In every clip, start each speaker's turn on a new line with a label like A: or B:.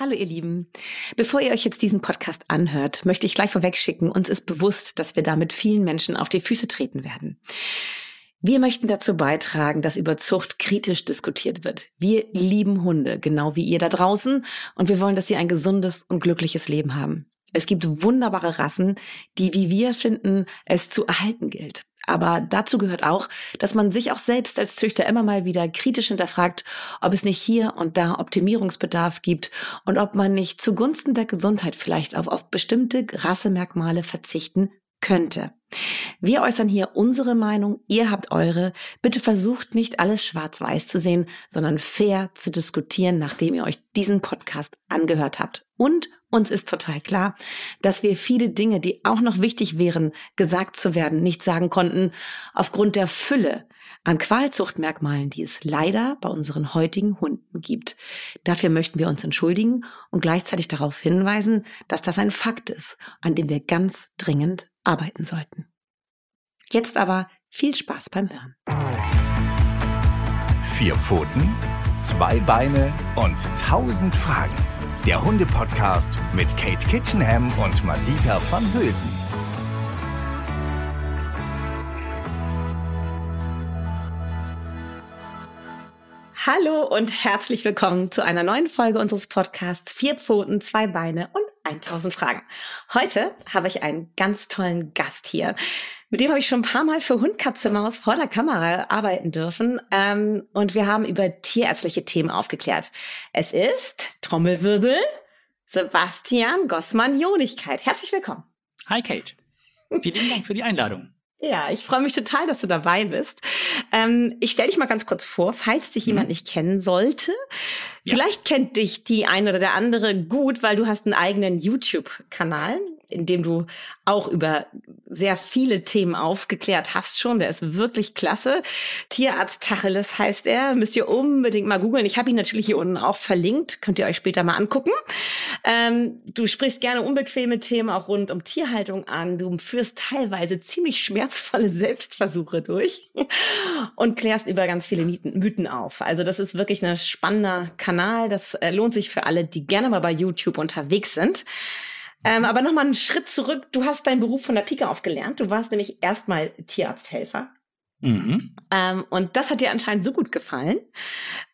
A: Hallo ihr Lieben. Bevor ihr euch jetzt diesen Podcast anhört, möchte ich gleich vorwegschicken, uns ist bewusst, dass wir damit vielen Menschen auf die Füße treten werden. Wir möchten dazu beitragen, dass über Zucht kritisch diskutiert wird. Wir lieben Hunde, genau wie ihr da draußen, und wir wollen, dass sie ein gesundes und glückliches Leben haben. Es gibt wunderbare Rassen, die, wie wir finden, es zu erhalten gilt. Aber dazu gehört auch, dass man sich auch selbst als Züchter immer mal wieder kritisch hinterfragt, ob es nicht hier und da Optimierungsbedarf gibt und ob man nicht zugunsten der Gesundheit vielleicht auf, auf bestimmte Rassemerkmale verzichten könnte. Wir äußern hier unsere Meinung, ihr habt eure. Bitte versucht nicht alles schwarz-weiß zu sehen, sondern fair zu diskutieren, nachdem ihr euch diesen Podcast angehört habt. Und uns ist total klar, dass wir viele Dinge, die auch noch wichtig wären, gesagt zu werden, nicht sagen konnten, aufgrund der Fülle an Qualzuchtmerkmalen, die es leider bei unseren heutigen Hunden gibt. Dafür möchten wir uns entschuldigen und gleichzeitig darauf hinweisen, dass das ein Fakt ist, an dem wir ganz dringend arbeiten sollten. Jetzt aber viel Spaß beim Hören.
B: Vier Pfoten, zwei Beine und tausend Fragen. Der Hunde-Podcast mit Kate Kitchenham und Madita van Hülsen.
A: Hallo und herzlich willkommen zu einer neuen Folge unseres Podcasts Vier Pfoten, zwei Beine und 1000 Fragen. Heute habe ich einen ganz tollen Gast hier. Mit dem habe ich schon ein paar Mal für Hund, Katze, Maus vor der Kamera arbeiten dürfen. Ähm, und wir haben über tierärztliche Themen aufgeklärt. Es ist Trommelwirbel Sebastian Gossmann-Jonigkeit. Herzlich willkommen.
C: Hi Kate. Vielen Dank für die Einladung.
A: Ja, ich freue mich total, dass du dabei bist. Ähm, ich stelle dich mal ganz kurz vor, falls dich jemand mhm. nicht kennen sollte. Ja. Vielleicht kennt dich die eine oder der andere gut, weil du hast einen eigenen YouTube-Kanal in dem du auch über sehr viele Themen aufgeklärt hast schon. Der ist wirklich klasse. Tierarzt Tacheles heißt er. Müsst ihr unbedingt mal googeln. Ich habe ihn natürlich hier unten auch verlinkt. Könnt ihr euch später mal angucken. Ähm, du sprichst gerne unbequeme Themen auch rund um Tierhaltung an. Du führst teilweise ziemlich schmerzvolle Selbstversuche durch und klärst über ganz viele Mythen, auf. Also das ist wirklich ein spannender Kanal. Das äh, lohnt sich für alle, die gerne mal bei YouTube unterwegs sind. Ähm, aber nochmal einen Schritt zurück. Du hast deinen Beruf von der Pike auf gelernt. Du warst nämlich erstmal Tierarzthelfer. Mhm. Ähm, und das hat dir anscheinend so gut gefallen,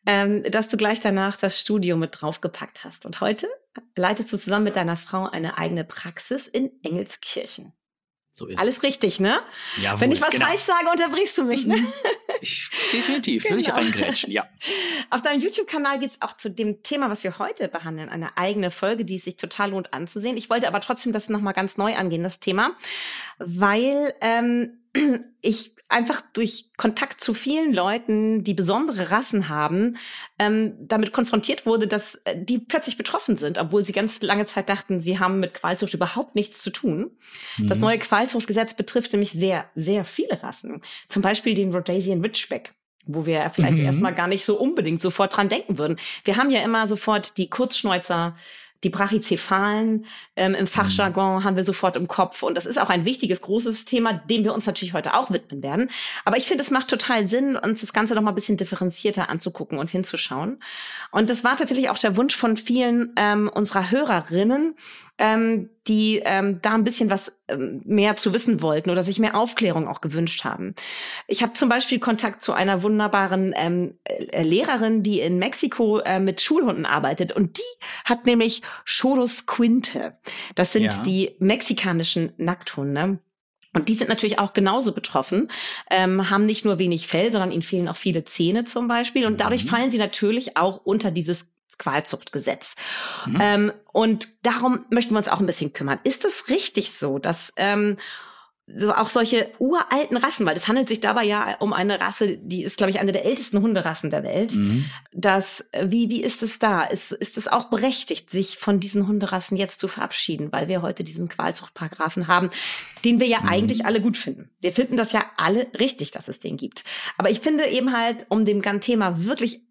A: ähm, dass du gleich danach das Studio mit draufgepackt hast. Und heute leitest du zusammen mit deiner Frau eine eigene Praxis in Engelskirchen. So ist Alles richtig, ne? Ja, Wenn ich was genau. falsch sage, unterbrichst du mich, ne?
C: Ich, definitiv, genau. will ich reingrätschen, ja.
A: Auf deinem YouTube-Kanal geht es auch zu dem Thema, was wir heute behandeln, eine eigene Folge, die es sich total lohnt anzusehen. Ich wollte aber trotzdem das nochmal ganz neu angehen, das Thema, weil ähm, ich einfach durch Kontakt zu vielen Leuten, die besondere Rassen haben, ähm, damit konfrontiert wurde, dass äh, die plötzlich betroffen sind, obwohl sie ganz lange Zeit dachten, sie haben mit Qualzucht überhaupt nichts zu tun. Mhm. Das neue Qualzuchtgesetz betrifft nämlich sehr, sehr viele Rassen. Zum Beispiel den Rhodesian Ridgeback wo wir vielleicht mhm. erstmal gar nicht so unbedingt sofort dran denken würden. Wir haben ja immer sofort die Kurzschnäuzer, die Brachycephalen ähm, im Fachjargon mhm. haben wir sofort im Kopf. Und das ist auch ein wichtiges, großes Thema, dem wir uns natürlich heute auch widmen werden. Aber ich finde, es macht total Sinn, uns das Ganze noch mal ein bisschen differenzierter anzugucken und hinzuschauen. Und das war tatsächlich auch der Wunsch von vielen ähm, unserer Hörerinnen, ähm, die ähm, da ein bisschen was ähm, mehr zu wissen wollten oder sich mehr Aufklärung auch gewünscht haben. Ich habe zum Beispiel Kontakt zu einer wunderbaren ähm, äh, Lehrerin, die in Mexiko äh, mit Schulhunden arbeitet und die hat nämlich Cholos Quinte. Das sind ja. die mexikanischen Nackthunde. Und die sind natürlich auch genauso betroffen, ähm, haben nicht nur wenig Fell, sondern ihnen fehlen auch viele Zähne zum Beispiel. Und dadurch mhm. fallen sie natürlich auch unter dieses Qualzuchtgesetz. Mhm. Ähm, und darum möchten wir uns auch ein bisschen kümmern. Ist es richtig so, dass ähm, so auch solche uralten Rassen, weil es handelt sich dabei ja um eine Rasse, die ist, glaube ich, eine der ältesten Hunderassen der Welt. Mhm. Das, wie, wie ist es da? Ist, ist es auch berechtigt, sich von diesen Hunderassen jetzt zu verabschieden, weil wir heute diesen Qualzuchtparagraphen haben, den wir ja mhm. eigentlich alle gut finden. Wir finden das ja alle richtig, dass es den gibt. Aber ich finde eben halt, um dem ganzen Thema wirklich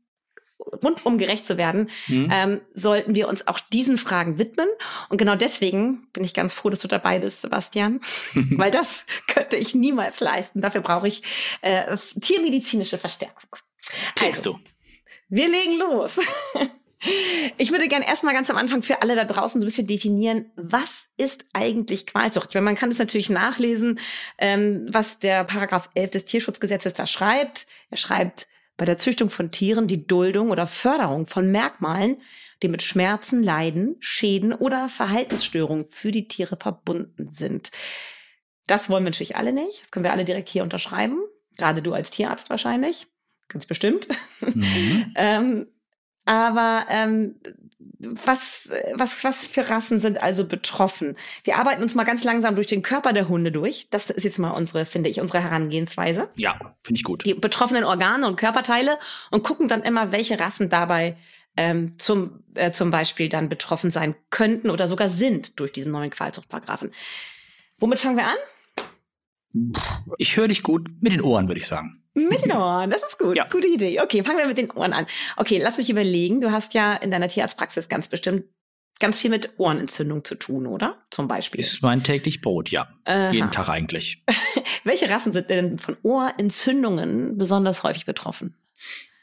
A: rundum gerecht zu werden, mhm. ähm, sollten wir uns auch diesen Fragen widmen. Und genau deswegen bin ich ganz froh, dass du dabei bist, Sebastian, weil das könnte ich niemals leisten. Dafür brauche ich äh, tiermedizinische Verstärkung.
C: Kriegst also, du.
A: Wir legen los. Ich würde gerne erstmal ganz am Anfang für alle da draußen so ein bisschen definieren, was ist eigentlich Qualzucht? Ich meine, man kann es natürlich nachlesen, ähm, was der Paragraph 11 des Tierschutzgesetzes da schreibt. Er schreibt, bei der Züchtung von Tieren die Duldung oder Förderung von Merkmalen, die mit Schmerzen, Leiden, Schäden oder Verhaltensstörungen für die Tiere verbunden sind. Das wollen wir natürlich alle nicht. Das können wir alle direkt hier unterschreiben. Gerade du als Tierarzt wahrscheinlich. Ganz bestimmt. Mhm. ähm, aber ähm, was, was, was für Rassen sind also betroffen? Wir arbeiten uns mal ganz langsam durch den Körper der Hunde durch. Das ist jetzt mal unsere, finde ich, unsere Herangehensweise.
C: Ja, finde ich gut.
A: Die betroffenen Organe und Körperteile und gucken dann immer, welche Rassen dabei ähm, zum, äh, zum Beispiel dann betroffen sein könnten oder sogar sind durch diesen neuen Qualzuchtparagraphen. Womit fangen wir an?
C: Ich höre dich gut mit den Ohren, würde ich sagen.
A: Mit den Ohren, das ist gut. Ja. Gute Idee. Okay, fangen wir mit den Ohren an. Okay, lass mich überlegen. Du hast ja in deiner Tierarztpraxis ganz bestimmt ganz viel mit Ohrenentzündung zu tun, oder? Zum Beispiel.
C: Ist mein täglich Brot, ja. Aha. Jeden Tag eigentlich.
A: Welche Rassen sind denn von Ohrentzündungen besonders häufig betroffen?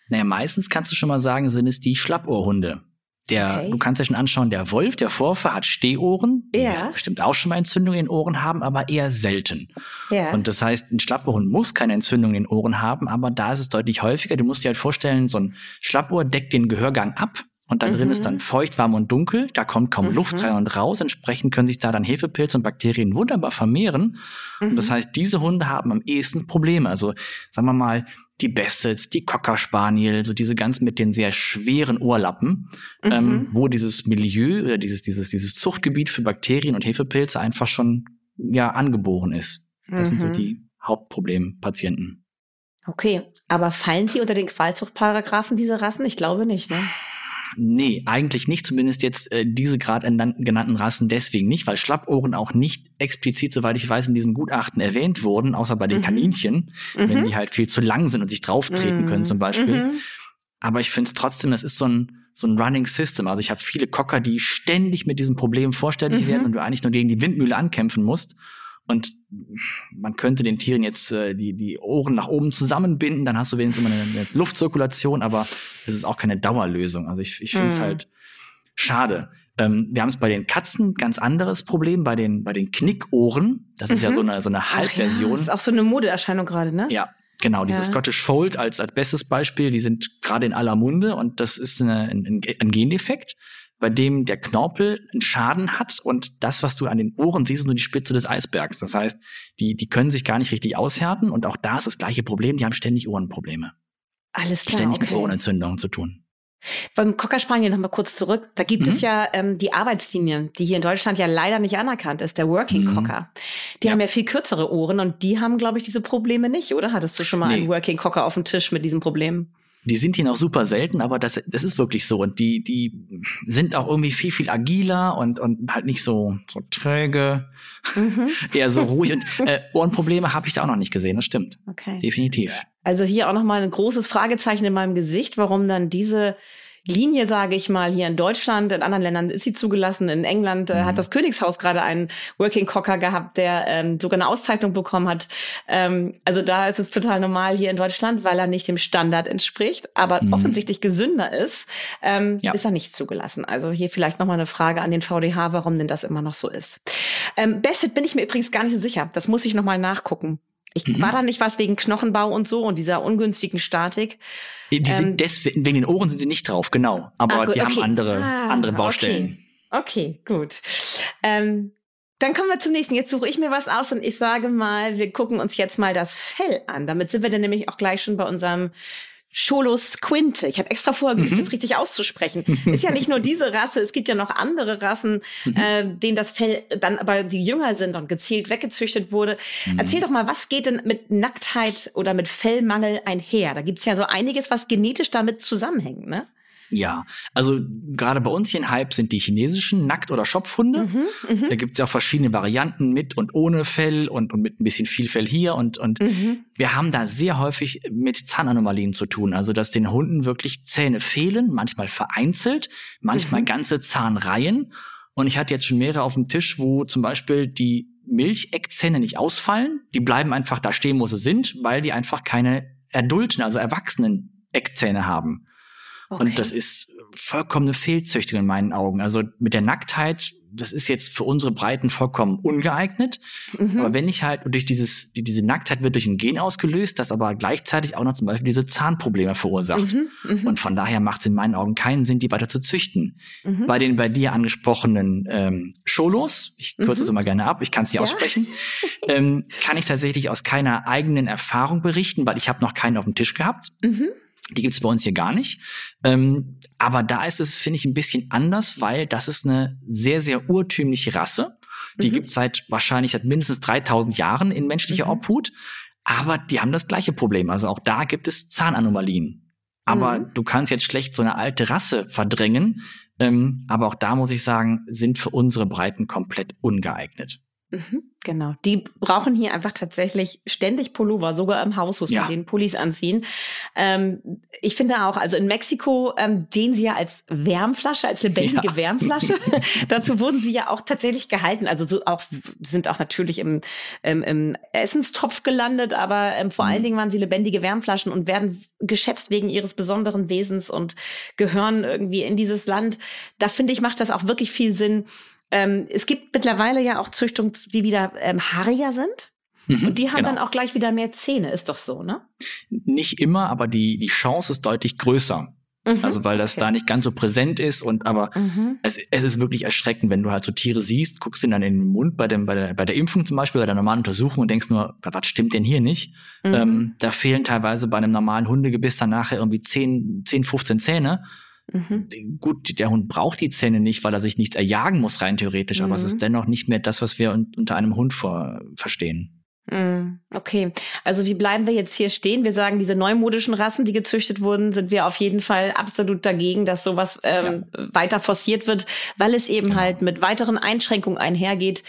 C: Naja, meistens kannst du schon mal sagen, sind es die Schlappohrhunde. Der, okay. du kannst ja schon anschauen, der Wolf, der Vorfahr hat Stehohren, die ja. bestimmt auch schon mal Entzündungen in den Ohren haben, aber eher selten. Ja. Und das heißt, ein Schlappohrhund muss keine Entzündung in den Ohren haben, aber da ist es deutlich häufiger. Du musst dir halt vorstellen, so ein Schlappohr deckt den Gehörgang ab und da mhm. drin ist dann feucht, warm und dunkel. Da kommt kaum mhm. Luft rein und raus. Entsprechend können sich da dann Hefepilze und Bakterien wunderbar vermehren. Mhm. Und das mhm. heißt, diese Hunde haben am ehesten Probleme. Also sagen wir mal, die Bassets, die Cocker Spaniel, so diese ganzen mit den sehr schweren Ohrlappen, mhm. ähm, wo dieses Milieu oder dieses, dieses, dieses Zuchtgebiet für Bakterien und Hefepilze einfach schon ja angeboren ist. Das mhm. sind so mhm. die Hauptproblempatienten.
A: Okay, aber fallen sie unter den Qualzuchtparagraphen diese Rassen? Ich glaube nicht, ne?
C: Nee, eigentlich nicht, zumindest jetzt äh, diese gerade genannten Rassen deswegen nicht, weil Schlappohren auch nicht explizit, soweit ich weiß, in diesem Gutachten erwähnt wurden, außer bei den mhm. Kaninchen, mhm. wenn die halt viel zu lang sind und sich drauftreten mhm. können zum Beispiel. Mhm. Aber ich finde es trotzdem, das ist so ein, so ein Running System. Also ich habe viele Cocker, die ständig mit diesem Problem vorstellig werden mhm. und du eigentlich nur gegen die Windmühle ankämpfen musst. Und man könnte den Tieren jetzt äh, die, die Ohren nach oben zusammenbinden, dann hast du wenigstens immer eine, eine Luftzirkulation, aber es ist auch keine Dauerlösung. Also ich, ich finde es mhm. halt schade. Ähm, wir haben es bei den Katzen ganz anderes Problem, bei den, bei den Knickohren. Das ist mhm. ja so eine, so eine Halbversion. Ja, das
A: ist auch so eine Modeerscheinung gerade, ne?
C: Ja, Genau, diese ja. Scottish Fold als, als bestes Beispiel, die sind gerade in aller Munde und das ist eine, ein, ein Gendefekt bei dem der Knorpel einen Schaden hat und das, was du an den Ohren siehst, ist nur die Spitze des Eisbergs. Das heißt, die, die können sich gar nicht richtig aushärten und auch da ist das gleiche Problem, die haben ständig Ohrenprobleme.
A: Alles klar.
C: Ständig okay. mit Ohrenentzündungen zu tun.
A: Beim Cocker Spaniel noch mal kurz zurück. Da gibt mhm. es ja ähm, die Arbeitslinie, die hier in Deutschland ja leider nicht anerkannt ist, der Working mhm. Cocker. Die ja. haben ja viel kürzere Ohren und die haben, glaube ich, diese Probleme nicht, oder? Hattest du schon mal nee. einen Working Cocker auf dem Tisch mit diesem Problem?
C: Die sind hier noch super selten, aber das, das ist wirklich so. Und die, die sind auch irgendwie viel, viel agiler und, und halt nicht so, so träge, mhm. eher so ruhig. Und äh, Ohrenprobleme habe ich da auch noch nicht gesehen, das stimmt. Okay. Definitiv.
A: Also hier auch nochmal ein großes Fragezeichen in meinem Gesicht, warum dann diese Linie, sage ich mal, hier in Deutschland, in anderen Ländern ist sie zugelassen. In England äh, mhm. hat das Königshaus gerade einen Working Cocker gehabt, der ähm, sogar eine Auszeichnung bekommen hat. Ähm, also da ist es total normal hier in Deutschland, weil er nicht dem Standard entspricht, aber mhm. offensichtlich gesünder ist, ähm, ja. ist er nicht zugelassen. Also hier vielleicht nochmal eine Frage an den VDH, warum denn das immer noch so ist. Ähm, Bassett bin ich mir übrigens gar nicht so sicher. Das muss ich nochmal nachgucken. Ich mhm. war da nicht was wegen Knochenbau und so und dieser ungünstigen Statik.
C: Die ähm, sind deswegen, wegen den Ohren sind sie nicht drauf, genau. Aber ah, gut, die okay. haben andere, ah, andere Baustellen.
A: Okay, okay gut. Ähm, dann kommen wir zum nächsten. Jetzt suche ich mir was aus und ich sage mal, wir gucken uns jetzt mal das Fell an. Damit sind wir dann nämlich auch gleich schon bei unserem Cholos Quinte. Ich habe extra vorher geübt, mhm. das richtig auszusprechen. Ist ja nicht nur diese Rasse, es gibt ja noch andere Rassen, mhm. äh, denen das Fell dann aber die jünger sind und gezielt weggezüchtet wurde. Mhm. Erzähl doch mal, was geht denn mit Nacktheit oder mit Fellmangel einher? Da gibt's ja so einiges, was genetisch damit zusammenhängt, ne?
C: Ja, also gerade bei uns hier in Hype sind die chinesischen Nackt- oder Schopfhunde. Mhm, mh. Da gibt es ja auch verschiedene Varianten mit und ohne Fell und, und mit ein bisschen viel Fell hier. Und, und mhm. wir haben da sehr häufig mit Zahnanomalien zu tun. Also dass den Hunden wirklich Zähne fehlen, manchmal vereinzelt, manchmal mhm. ganze Zahnreihen. Und ich hatte jetzt schon mehrere auf dem Tisch, wo zum Beispiel die Milcheckzähne nicht ausfallen. Die bleiben einfach da stehen, wo sie sind, weil die einfach keine adulten, also erwachsenen Eckzähne haben. Okay. Und das ist vollkommene Fehlzüchtung in meinen Augen. Also mit der Nacktheit das ist jetzt für unsere Breiten vollkommen ungeeignet. Mhm. Aber wenn ich halt durch dieses, diese Nacktheit wird durch ein Gen ausgelöst, das aber gleichzeitig auch noch zum Beispiel diese Zahnprobleme verursacht. Mhm. Mhm. Und von daher macht es in meinen Augen keinen Sinn, die weiter zu züchten. Mhm. Bei den bei dir angesprochenen ähm, Scholos, ich kürze es mhm. immer gerne ab, ich kann es nicht ja. aussprechen, ähm, kann ich tatsächlich aus keiner eigenen Erfahrung berichten, weil ich habe noch keinen auf dem Tisch gehabt. Die gibt's bei uns hier gar nicht. Ähm, aber da ist es, finde ich, ein bisschen anders, weil das ist eine sehr, sehr urtümliche Rasse. Die mhm. gibt seit wahrscheinlich seit mindestens 3000 Jahren in menschlicher mhm. Obhut. Aber die haben das gleiche Problem. Also auch da gibt es Zahnanomalien. Aber mhm. du kannst jetzt schlecht so eine alte Rasse verdrängen. Ähm, aber auch da muss ich sagen, sind für unsere Breiten komplett ungeeignet.
A: Mhm, genau. Die brauchen hier einfach tatsächlich ständig Pullover. Sogar im Haus muss man ja. den Pullis anziehen. Ähm, ich finde auch, also in Mexiko ähm, den sie ja als Wärmflasche, als lebendige ja. Wärmflasche. Dazu wurden sie ja auch tatsächlich gehalten. Also so auch sind auch natürlich im, im, im Essenstopf gelandet, aber ähm, vor mhm. allen Dingen waren sie lebendige Wärmflaschen und werden geschätzt wegen ihres besonderen Wesens und gehören irgendwie in dieses Land. Da finde ich, macht das auch wirklich viel Sinn, ähm, es gibt mittlerweile ja auch Züchtungen, die wieder ähm, haariger sind. Mhm, und die haben genau. dann auch gleich wieder mehr Zähne, ist doch so, ne?
C: Nicht immer, aber die, die Chance ist deutlich größer. Mhm, also weil das okay. da nicht ganz so präsent ist und aber mhm. es, es ist wirklich erschreckend, wenn du halt so Tiere siehst, guckst du dann in den Mund bei, dem, bei, der, bei der Impfung zum Beispiel, bei der normalen Untersuchung und denkst nur, was stimmt denn hier nicht? Mhm. Ähm, da fehlen teilweise bei einem normalen Hundegebiss dann nachher irgendwie 10, 10 15 Zähne. Mhm. Gut, der Hund braucht die Zähne nicht, weil er sich nichts erjagen muss, rein theoretisch, mhm. aber es ist mhm. dennoch nicht mehr das, was wir un unter einem Hund vor verstehen.
A: Mhm. Okay, also wie bleiben wir jetzt hier stehen? Wir sagen, diese neumodischen Rassen, die gezüchtet wurden, sind wir auf jeden Fall absolut dagegen, dass sowas ähm, ja. weiter forciert wird, weil es eben genau. halt mit weiteren Einschränkungen einhergeht.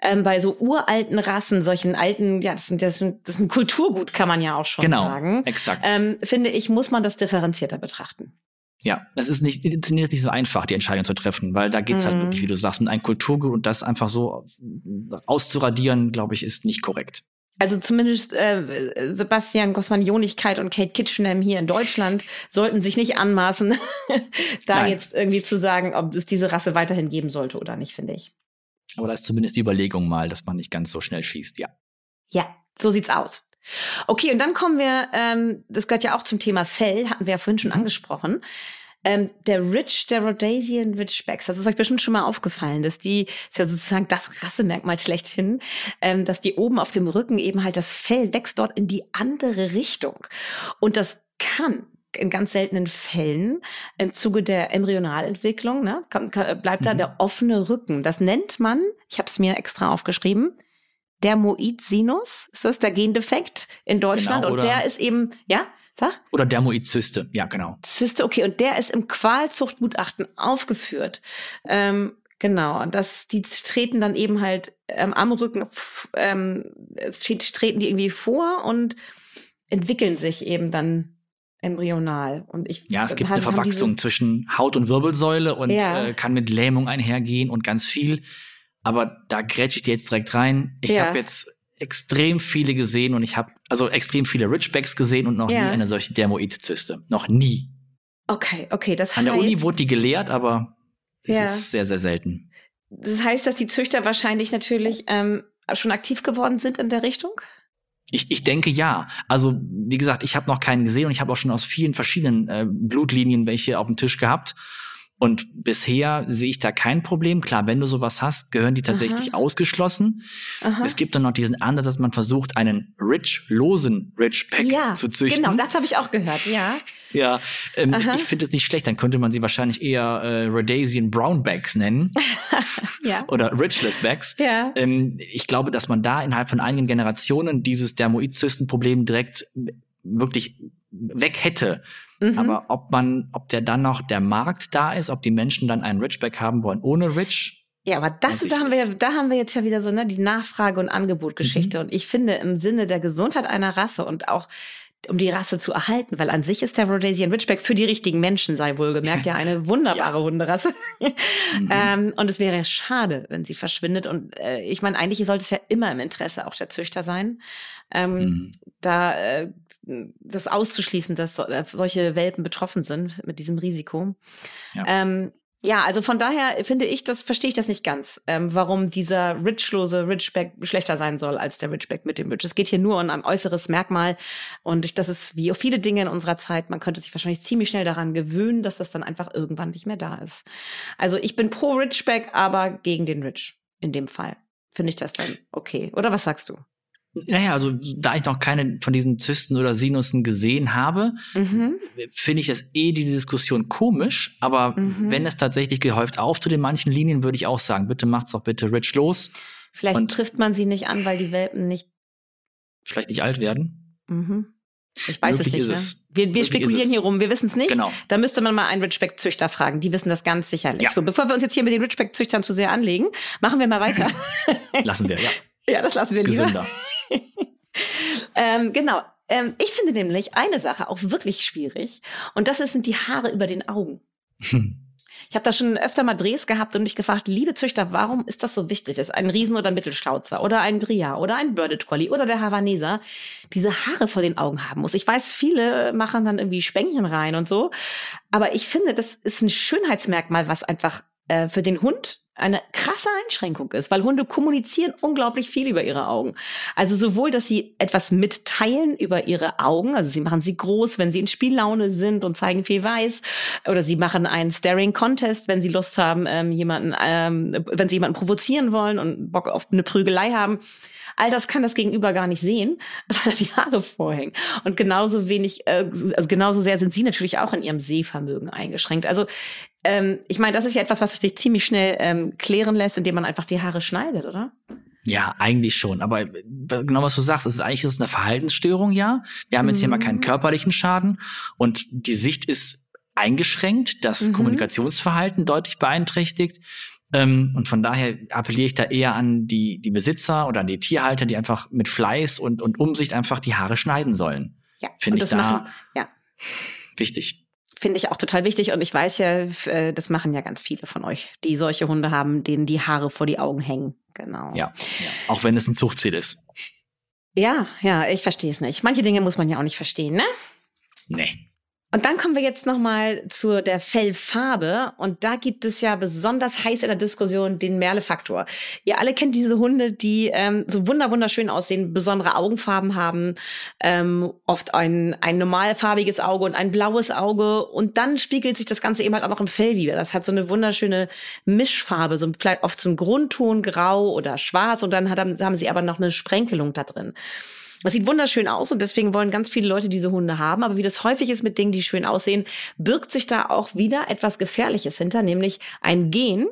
A: Ähm, bei so uralten Rassen, solchen alten, ja, das, sind, das, sind, das ist ein Kulturgut, kann man ja auch schon genau, sagen.
C: Exakt.
A: Ähm, finde ich, muss man das differenzierter betrachten.
C: Ja, es ist nicht, ist nicht so einfach, die Entscheidung zu treffen, weil da geht's mhm. halt wirklich, wie du sagst, mit einem Kulturgut und das einfach so auszuradieren, glaube ich, ist nicht korrekt.
A: Also zumindest äh, Sebastian Gosmanionigkeit und Kate Kitchenham hier in Deutschland sollten sich nicht anmaßen, da Nein. jetzt irgendwie zu sagen, ob es diese Rasse weiterhin geben sollte oder nicht, finde ich.
C: Aber da ist zumindest die Überlegung mal, dass man nicht ganz so schnell schießt, ja.
A: Ja, so sieht's aus. Okay, und dann kommen wir, ähm, das gehört ja auch zum Thema Fell, hatten wir ja vorhin schon angesprochen. Ähm, der Rich, der Rhodesian Ridgebacks, das ist euch bestimmt schon mal aufgefallen, dass die, ist ja sozusagen das Rassemerkmal schlechthin, ähm, dass die oben auf dem Rücken eben halt das Fell wächst dort in die andere Richtung. Und das kann in ganz seltenen Fällen im Zuge der Embryonalentwicklung, ne, kann, kann, bleibt mhm. da der offene Rücken. Das nennt man, ich habe es mir extra aufgeschrieben, Dermoid-Sinus, ist das der Gendefekt in Deutschland? Genau, und der ist eben, ja,
C: sag? Oder Dermoid-Zyste, ja, genau.
A: Zyste, okay, und der ist im Qualzuchtgutachten aufgeführt. Ähm, genau, und das, die treten dann eben halt ähm, am Rücken, ähm, treten die irgendwie vor und entwickeln sich eben dann embryonal. Und ich,
C: ja, es gibt eine Verwachsung zwischen Haut und Wirbelsäule und ja. äh, kann mit Lähmung einhergehen und ganz viel. Aber da grätsche ich dir jetzt direkt rein. Ich ja. habe jetzt extrem viele gesehen und ich habe also extrem viele Ridgebacks gesehen und noch ja. nie eine solche Dermoid-Zyste. Noch nie.
A: Okay, okay, das
C: An heißt, der Uni wurde die gelehrt, aber das ja. ist sehr, sehr selten.
A: Das heißt, dass die Züchter wahrscheinlich natürlich ähm, schon aktiv geworden sind in der Richtung?
C: Ich, ich denke ja. Also wie gesagt, ich habe noch keinen gesehen und ich habe auch schon aus vielen verschiedenen äh, Blutlinien welche auf dem Tisch gehabt. Und bisher sehe ich da kein Problem. Klar, wenn du sowas hast, gehören die tatsächlich Aha. ausgeschlossen. Aha. Es gibt dann noch diesen Ansatz, dass man versucht, einen rich-losen Ridgeback ja, zu züchten.
A: Genau, das habe ich auch gehört, ja.
C: Ja, ähm, ich finde es nicht schlecht. Dann könnte man sie wahrscheinlich eher äh, Rhodesian Brownbacks nennen. ja. Oder Ridgeless-Backs. Ja. Ähm, ich glaube, dass man da innerhalb von einigen Generationen dieses Dermoid-Zysten-Problem direkt wirklich weg hätte. Mhm. Aber ob man, ob der dann noch der Markt da ist, ob die Menschen dann einen Ridgeback haben wollen ohne Ridge.
A: Ja, aber das ist, da haben wir, da haben wir jetzt ja wieder so ne, die Nachfrage- und Angebotgeschichte. Mhm. Und ich finde, im Sinne der Gesundheit einer Rasse und auch um die Rasse zu erhalten, weil an sich ist der Rhodesian Ridgeback für die richtigen Menschen, sei wohlgemerkt, ja eine wunderbare ja. Hunderasse. mhm. ähm, und es wäre schade, wenn sie verschwindet. Und äh, ich meine, eigentlich sollte es ja immer im Interesse auch der Züchter sein, ähm, mhm. da äh, das auszuschließen, dass so, äh, solche Welpen betroffen sind mit diesem Risiko. Ja. Ähm, ja, also von daher finde ich, das verstehe ich das nicht ganz, ähm, warum dieser Ridgelose Ridgeback schlechter sein soll als der Ridgeback mit dem Ridge. Es geht hier nur um ein äußeres Merkmal und ich, das ist wie viele Dinge in unserer Zeit. Man könnte sich wahrscheinlich ziemlich schnell daran gewöhnen, dass das dann einfach irgendwann nicht mehr da ist. Also ich bin pro Ridgeback, aber gegen den Ridge in dem Fall. Finde ich das dann okay? Oder was sagst du?
C: Naja, also da ich noch keine von diesen Zysten oder Sinussen gesehen habe, mhm. finde ich das eh diese Diskussion komisch. Aber mhm. wenn es tatsächlich gehäuft auftritt in manchen Linien, würde ich auch sagen, bitte macht's doch bitte Rich los.
A: Vielleicht Und trifft man sie nicht an, weil die Welpen nicht
C: vielleicht nicht alt werden.
A: Mhm. Ich weiß Möglich es nicht. Ne? Wir, wir spekulieren hier rum, wir wissen es nicht. Genau. Da müsste man mal einen Ridgeback-Züchter fragen. Die wissen das ganz sicherlich. Ja. So, bevor wir uns jetzt hier mit den Ridgeback-Züchtern zu sehr anlegen, machen wir mal weiter.
C: lassen wir, ja.
A: Ja, das lassen wir
C: das
A: lieber. Gesünder. ähm, genau. Ähm, ich finde nämlich eine Sache auch wirklich schwierig und das sind die Haare über den Augen. Hm. Ich habe da schon öfter mal Drehs gehabt und mich gefragt, liebe Züchter, warum ist das so wichtig, dass ein Riesen- oder Mittelschnauzer oder ein Briar oder ein Birded Collie oder der Havaneser diese Haare vor den Augen haben muss? Ich weiß, viele machen dann irgendwie Spänkchen rein und so, aber ich finde, das ist ein Schönheitsmerkmal, was einfach äh, für den Hund eine krasse Einschränkung ist, weil Hunde kommunizieren unglaublich viel über ihre Augen. Also sowohl, dass sie etwas mitteilen über ihre Augen, also sie machen sie groß, wenn sie in Spiellaune sind und zeigen viel weiß, oder sie machen einen Staring Contest, wenn sie Lust haben, ähm, jemanden, ähm, wenn sie jemanden provozieren wollen und Bock auf eine Prügelei haben. All das kann das Gegenüber gar nicht sehen, weil die Haare vorhängen. Und genauso wenig, äh, also genauso sehr sind sie natürlich auch in ihrem Sehvermögen eingeschränkt. Also ähm, ich meine, das ist ja etwas, was sich ziemlich schnell ähm, klären lässt, indem man einfach die Haare schneidet, oder?
C: Ja, eigentlich schon. Aber genau was du sagst, es ist eigentlich ist eine Verhaltensstörung, ja. Wir haben jetzt hier mal keinen mhm. körperlichen Schaden und die Sicht ist eingeschränkt, das mhm. Kommunikationsverhalten deutlich beeinträchtigt. Ähm, und von daher appelliere ich da eher an die, die Besitzer oder an die Tierhalter, die einfach mit Fleiß und, und Umsicht einfach die Haare schneiden sollen.
A: Ja, finde ich da machen, ja.
C: wichtig
A: finde ich auch total wichtig und ich weiß ja, äh, das machen ja ganz viele von euch, die solche Hunde haben, denen die Haare vor die Augen hängen. Genau.
C: Ja, ja. auch wenn es ein Zuchtziel ist.
A: Ja, ja, ich verstehe es nicht. Manche Dinge muss man ja auch nicht verstehen, ne?
C: Nee.
A: Und dann kommen wir jetzt nochmal zu der Fellfarbe. Und da gibt es ja besonders heiß in der Diskussion den Merle-Faktor. Ihr alle kennt diese Hunde, die ähm, so wunder wunderschön aussehen, besondere Augenfarben haben, ähm, oft ein, ein normalfarbiges Auge und ein blaues Auge. Und dann spiegelt sich das Ganze eben halt auch noch im Fell wieder. Das hat so eine wunderschöne Mischfarbe, so vielleicht oft so ein Grundton grau oder schwarz. Und dann hat, haben sie aber noch eine Sprenkelung da drin. Das sieht wunderschön aus und deswegen wollen ganz viele Leute diese Hunde haben. Aber wie das häufig ist mit Dingen, die schön aussehen, birgt sich da auch wieder etwas Gefährliches hinter, nämlich ein Gen.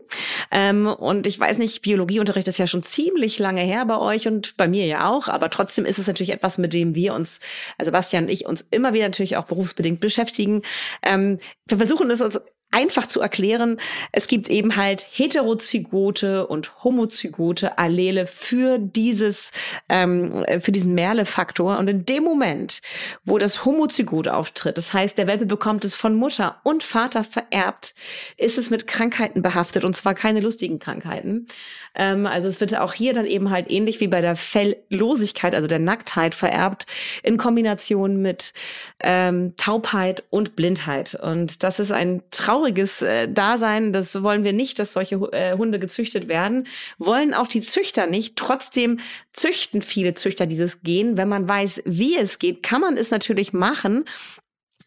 A: Ähm, und ich weiß nicht, Biologieunterricht ist ja schon ziemlich lange her bei euch und bei mir ja auch. Aber trotzdem ist es natürlich etwas, mit dem wir uns, also Bastian und ich, uns immer wieder natürlich auch berufsbedingt beschäftigen. Ähm, wir versuchen es uns einfach zu erklären. Es gibt eben halt heterozygote und homozygote Allele für dieses, ähm, für diesen Merle-Faktor. Und in dem Moment, wo das Homozygot auftritt, das heißt, der Welpe bekommt es von Mutter und Vater vererbt, ist es mit Krankheiten behaftet und zwar keine lustigen Krankheiten. Ähm, also es wird auch hier dann eben halt ähnlich wie bei der Felllosigkeit, also der Nacktheit vererbt, in Kombination mit ähm, Taubheit und Blindheit. Und das ist ein trauriges trauriges äh, Dasein. Das wollen wir nicht, dass solche äh, Hunde gezüchtet werden. Wollen auch die Züchter nicht. Trotzdem züchten viele Züchter dieses Gen. Wenn man weiß, wie es geht, kann man es natürlich machen.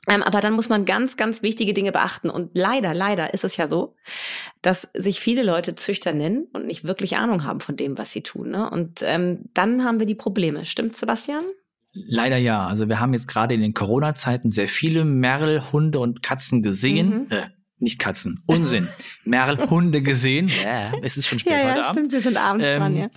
A: Ähm, aber dann muss man ganz, ganz wichtige Dinge beachten. Und leider, leider ist es ja so, dass sich viele Leute Züchter nennen und nicht wirklich Ahnung haben von dem, was sie tun. Ne? Und ähm, dann haben wir die Probleme. Stimmt, Sebastian?
C: Leider ja. Also wir haben jetzt gerade in den Corona-Zeiten sehr viele Merle, Hunde und Katzen gesehen. Mhm. Äh, nicht Katzen, Unsinn. Merle Hunde gesehen. Ja, es ist schon spät ja, ja, heute Abend.
A: Stimmt, wir sind abends ähm, dran, ja.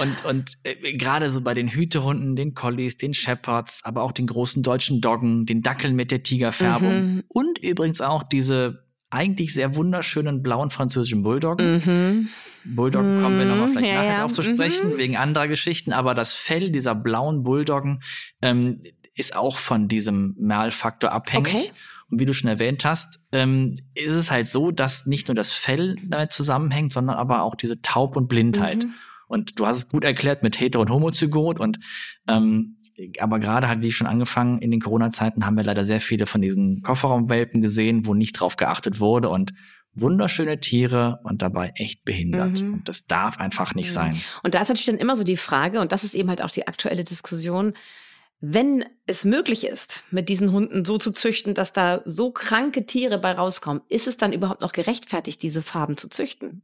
C: Und, und äh, gerade so bei den Hütehunden, den Collies, den Shepherds, aber auch den großen deutschen Doggen, den Dackeln mit der Tigerfärbung mhm. und übrigens auch diese eigentlich sehr wunderschönen blauen französischen Bulldoggen. Mhm. Bulldoggen kommen wir nochmal vielleicht ja, nachher ja. drauf zu sprechen, mhm. wegen anderer Geschichten, aber das Fell dieser blauen Bulldoggen, ähm, ist auch von diesem Malfaktor abhängig. Okay. Und wie du schon erwähnt hast, ähm, ist es halt so, dass nicht nur das Fell damit zusammenhängt, sondern aber auch diese Taub- und Blindheit. Mhm. Und du hast es gut erklärt mit Hetero- und Homozygot und ähm, aber gerade halt, wie schon angefangen, in den Corona-Zeiten haben wir leider sehr viele von diesen Kofferraumwelpen gesehen, wo nicht drauf geachtet wurde und wunderschöne Tiere und dabei echt behindert. Mhm. Und das darf einfach nicht mhm. sein.
A: Und da ist natürlich dann immer so die Frage, und das ist eben halt auch die aktuelle Diskussion, wenn es möglich ist, mit diesen Hunden so zu züchten, dass da so kranke Tiere bei rauskommen, ist es dann überhaupt noch gerechtfertigt, diese Farben zu züchten?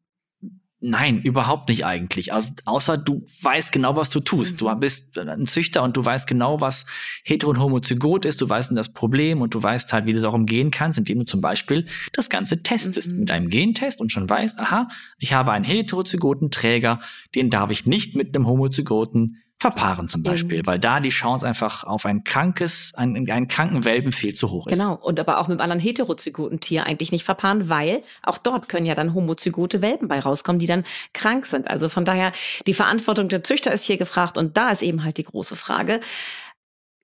C: Nein, überhaupt nicht eigentlich. Also, außer du weißt genau, was du tust. Mhm. Du bist ein Züchter und du weißt genau, was hetero- und homozygot ist. Du weißt das Problem und du weißt halt, wie du es auch umgehen kannst, indem du zum Beispiel das Ganze testest mhm. mit einem Gentest und schon weißt, aha, ich habe einen heterozygoten Träger, den darf ich nicht mit einem homozygoten verpaaren zum Beispiel, mhm. weil da die Chance einfach auf ein krankes, einen, einen kranken Welpen viel zu hoch ist.
A: Genau, und aber auch mit einem anderen heterozygoten Tier eigentlich nicht verpaaren, weil auch dort können ja dann homozygote Welpen bei rauskommen, die dann krank sind. Also von daher, die Verantwortung der Züchter ist hier gefragt und da ist eben halt die große Frage,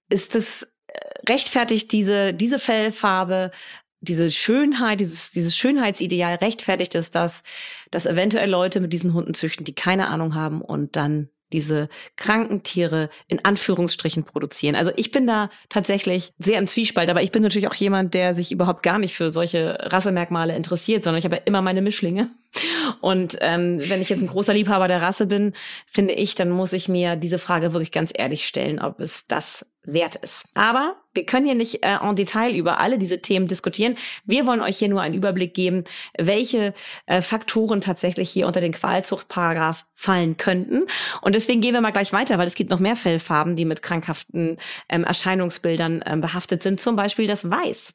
A: ist es äh, rechtfertigt diese, diese Fellfarbe diese Schönheit, dieses, dieses Schönheitsideal rechtfertigt es, dass, dass eventuell Leute mit diesen Hunden züchten, die keine Ahnung haben und dann diese kranken Tiere in Anführungsstrichen produzieren. Also ich bin da tatsächlich sehr im Zwiespalt, aber ich bin natürlich auch jemand, der sich überhaupt gar nicht für solche Rassemerkmale interessiert, sondern ich habe ja immer meine Mischlinge. Und ähm, wenn ich jetzt ein großer Liebhaber der Rasse bin, finde ich, dann muss ich mir diese Frage wirklich ganz ehrlich stellen, ob es das wert ist. Aber wir können hier nicht äh, en Detail über alle diese Themen diskutieren. Wir wollen euch hier nur einen Überblick geben, welche äh, Faktoren tatsächlich hier unter den Qualzuchtparagraph fallen könnten. Und deswegen gehen wir mal gleich weiter, weil es gibt noch mehr Fellfarben, die mit krankhaften ähm, Erscheinungsbildern ähm, behaftet sind. Zum Beispiel das Weiß.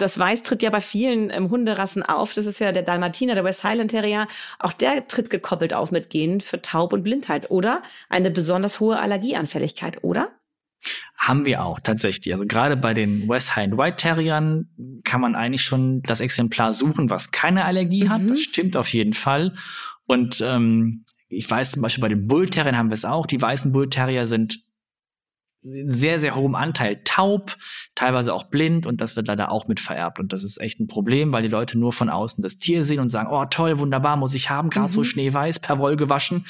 A: Das Weiß tritt ja bei vielen ähm, Hunderassen auf. Das ist ja der Dalmatiner, der West Highland Terrier. Auch der tritt gekoppelt auf mit Genen für Taub und Blindheit oder eine besonders hohe Allergieanfälligkeit, oder?
C: Haben wir auch tatsächlich. Also gerade bei den West Highland White Terriern kann man eigentlich schon das Exemplar suchen, was keine Allergie mhm. hat. Das stimmt auf jeden Fall. Und ähm, ich weiß zum Beispiel bei den Bull Terriern haben wir es auch. Die weißen Bull Terrier sind sehr, sehr hohem Anteil taub, teilweise auch blind und das wird leider auch mit vererbt. Und das ist echt ein Problem, weil die Leute nur von außen das Tier sehen und sagen, oh toll, wunderbar, muss ich haben, gerade mhm. so schneeweiß, per Woll gewaschen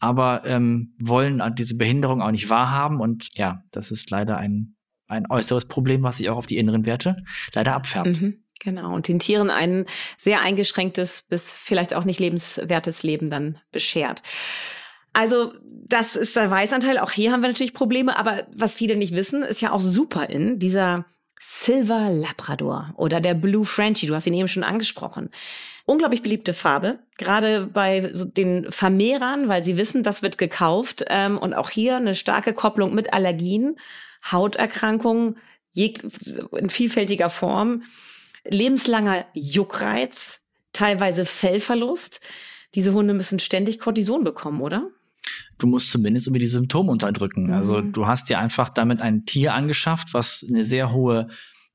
C: aber ähm, wollen diese Behinderung auch nicht wahrhaben. Und ja, das ist leider ein, ein äußeres Problem, was sich auch auf die inneren Werte leider abfärbt. Mhm,
A: genau. Und den Tieren ein sehr eingeschränktes bis vielleicht auch nicht lebenswertes Leben dann beschert. Also das ist der Weißanteil. Auch hier haben wir natürlich Probleme. Aber was viele nicht wissen, ist ja auch super in dieser Silver Labrador oder der Blue Frenchie. Du hast ihn eben schon angesprochen. Unglaublich beliebte Farbe, gerade bei so den Vermehrern, weil sie wissen, das wird gekauft. Ähm, und auch hier eine starke Kopplung mit Allergien, Hauterkrankungen in vielfältiger Form, lebenslanger Juckreiz, teilweise Fellverlust. Diese Hunde müssen ständig Cortison bekommen, oder?
C: Du musst zumindest über die Symptome unterdrücken. Also mhm. Also du hast dir einfach damit ein Tier angeschafft, was eine sehr hohe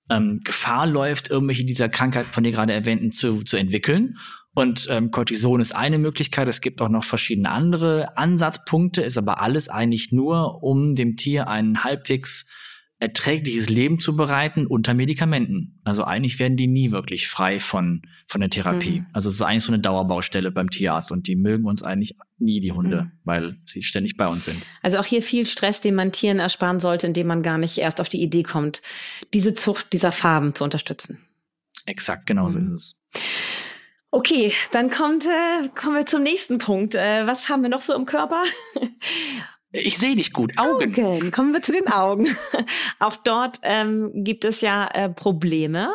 C: ähm, Gefahr läuft, irgendwelche dieser Krankheit von dir gerade erwähnten zu, zu entwickeln. Und ähm, Cortison ist eine Möglichkeit. Es gibt auch noch verschiedene andere Ansatzpunkte, ist aber alles eigentlich nur, um dem Tier einen halbwegs erträgliches Leben zu bereiten unter Medikamenten. Also eigentlich werden die nie wirklich frei von, von der Therapie. Mhm. Also es ist eigentlich so eine Dauerbaustelle beim Tierarzt und die mögen uns eigentlich nie, die Hunde, mhm. weil sie ständig bei uns sind.
A: Also auch hier viel Stress, den man Tieren ersparen sollte, indem man gar nicht erst auf die Idee kommt, diese Zucht dieser Farben zu unterstützen.
C: Exakt, genau so mhm. ist es.
A: Okay, dann kommt, äh, kommen wir zum nächsten Punkt. Äh, was haben wir noch so im Körper?
C: Ich sehe nicht gut. Augen.
A: Augen. Kommen wir zu den Augen. Auch dort ähm, gibt es ja äh, Probleme.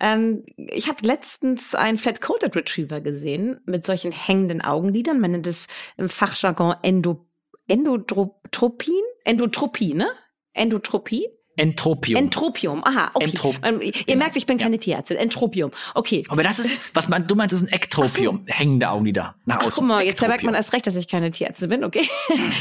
A: Ähm, ich habe letztens einen Flat-Coated Retriever gesehen mit solchen hängenden Augenlidern. Man nennt es im Fachjargon Endo, Endotropin? Endotropie, ne? Endotropie?
C: Entropium.
A: Entropium, aha, okay. Entrop ähm, Ihr genau. merkt, ich bin keine ja. Tierärztin. Entropium, okay.
C: Aber das ist, was man, du meinst, ist ein Ektropium. So. Hängende Augenlider nach außen. Ach,
A: guck mal, jetzt merkt man erst recht, dass ich keine Tierärztin bin, okay?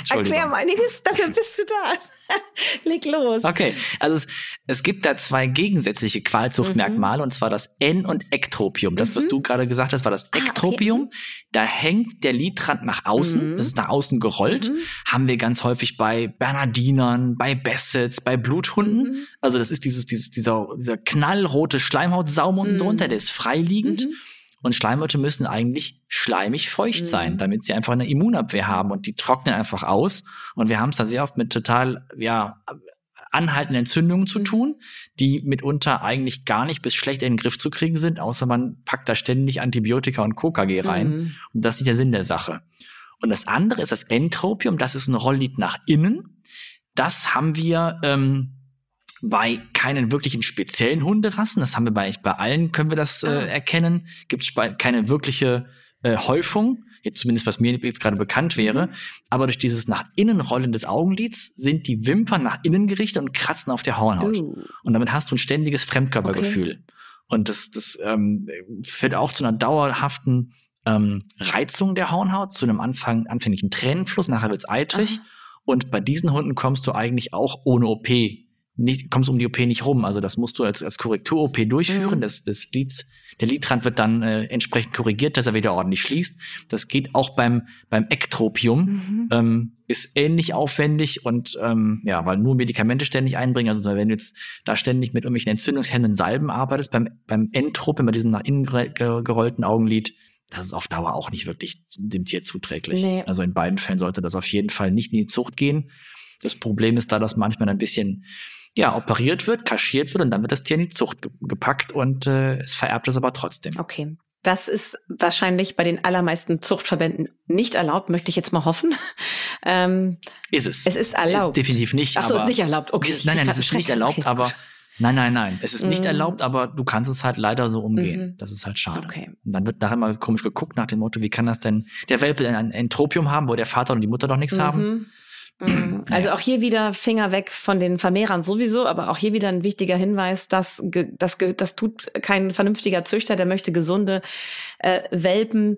A: Erklär mal einiges, dafür bist du da. Leg los.
C: Okay, also es, es gibt da zwei gegensätzliche Qualzuchtmerkmale, mhm. und zwar das N- und Ektropium. Das, mhm. was du gerade gesagt hast, war das Ektropium. Ah, okay. Da hängt der Lidrand nach außen, mhm. das ist nach außen gerollt. Mhm. Haben wir ganz häufig bei Bernardinern, bei Bassets, bei Bluthunden. Mhm. Also das ist dieses, dieses, dieser, dieser knallrote Schleimhautsaum unten mhm. drunter, der ist freiliegend. Und Schleimhäute müssen eigentlich schleimig feucht mhm. sein, damit sie einfach eine Immunabwehr haben und die trocknen einfach aus. Und wir haben es da sehr oft mit total, ja, anhaltenden Entzündungen zu mhm. tun, die mitunter eigentlich gar nicht bis schlecht in den Griff zu kriegen sind, außer man packt da ständig Antibiotika und KKG rein. Mhm. Und das ist nicht der Sinn der Sache. Und das andere ist das Entropium, das ist ein Rolllied nach innen. Das haben wir ähm, bei keinen wirklichen speziellen Hunderassen. Das haben wir bei, bei allen, können wir das äh, ah. erkennen. Gibt es keine wirkliche äh, Häufung. Jetzt zumindest, was mir jetzt gerade bekannt wäre. Mhm. Aber durch dieses nach innen rollen des Augenlids sind die Wimpern nach innen gerichtet und kratzen auf der Hornhaut. Uh. Und damit hast du ein ständiges Fremdkörpergefühl. Okay. Und das, das ähm, führt auch zu einer dauerhaften ähm, Reizung der Hornhaut, zu einem Anfang, anfänglichen Tränenfluss, nachher wird's eitrig. Aha. Und bei diesen Hunden kommst du eigentlich auch ohne OP nicht, kommst um die OP nicht rum. Also das musst du als, als Korrektur-OP durchführen. Mhm. Das, das Lied, der Lidrand wird dann äh, entsprechend korrigiert, dass er wieder ordentlich schließt. Das geht auch beim, beim Ektropium. Mhm. Ähm, ist ähnlich aufwendig und ähm, ja, weil nur Medikamente ständig einbringen. Also wenn du jetzt da ständig mit irgendwelchen entzündungshemmenden Salben arbeitest, beim, beim Entropium, bei diesem nach innen gerollten Augenlid, das ist auf Dauer auch nicht wirklich dem Tier zuträglich. Nee. Also in beiden Fällen sollte das auf jeden Fall nicht in die Zucht gehen. Das Problem ist da, dass manchmal ein bisschen ja, operiert wird, kaschiert wird und dann wird das Tier in die Zucht ge gepackt und äh, es vererbt es aber trotzdem.
A: Okay. Das ist wahrscheinlich bei den allermeisten Zuchtverbänden nicht erlaubt, möchte ich jetzt mal hoffen.
C: Ähm, ist es.
A: Es ist erlaubt.
C: Ist definitiv nicht.
A: Ach so, ist nicht erlaubt. Okay.
C: Ist, nein, nein, es ist nicht erlaubt, okay. aber Nein, nein, nein. Es ist nicht mm. erlaubt, aber du kannst es halt leider so umgehen. Mhm. Das ist halt schade. Okay. Und dann wird nachher mal komisch geguckt nach dem Motto, wie kann das denn der Welpe ein Entropium haben, wo der Vater und die Mutter doch nichts mhm. haben?
A: Mhm. Also auch hier wieder Finger weg von den Vermehrern sowieso, aber auch hier wieder ein wichtiger Hinweis, dass das, das tut kein vernünftiger Züchter, der möchte gesunde äh, Welpen.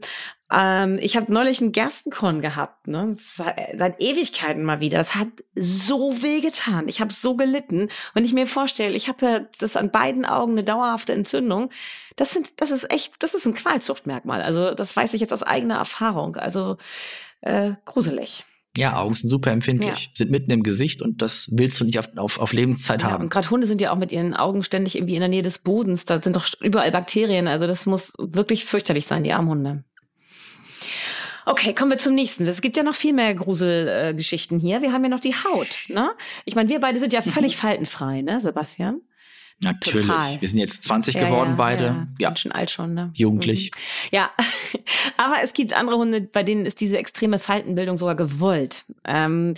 A: Ähm, ich habe neulich einen Gerstenkorn gehabt, ne? seit Ewigkeiten mal wieder. Das hat so weh getan. Ich habe so gelitten. Wenn ich mir vorstelle, ich habe ja das an beiden Augen eine dauerhafte Entzündung. Das sind, das ist echt, das ist ein Qualzuchtmerkmal. Also das weiß ich jetzt aus eigener Erfahrung. Also äh, gruselig.
C: Ja, Augen sind super empfindlich, ja. sind mitten im Gesicht und das willst du nicht auf, auf, auf Lebenszeit ja, haben.
A: Und gerade Hunde sind ja auch mit ihren Augen ständig irgendwie in der Nähe des Bodens. Da sind doch überall Bakterien. Also das muss wirklich fürchterlich sein, die Armhunde. Okay, kommen wir zum nächsten. Es gibt ja noch viel mehr Gruselgeschichten äh, hier. Wir haben ja noch die Haut. Ne? Ich meine, wir beide sind ja völlig faltenfrei, ne, Sebastian?
C: Natürlich. Total. Wir sind jetzt 20 ja, geworden,
A: ja,
C: beide.
A: Ja, ja. Ganz schön alt schon, ne?
C: Jugendlich.
A: Mhm. Ja. Aber es gibt andere Hunde, bei denen ist diese extreme Faltenbildung sogar gewollt. Ähm,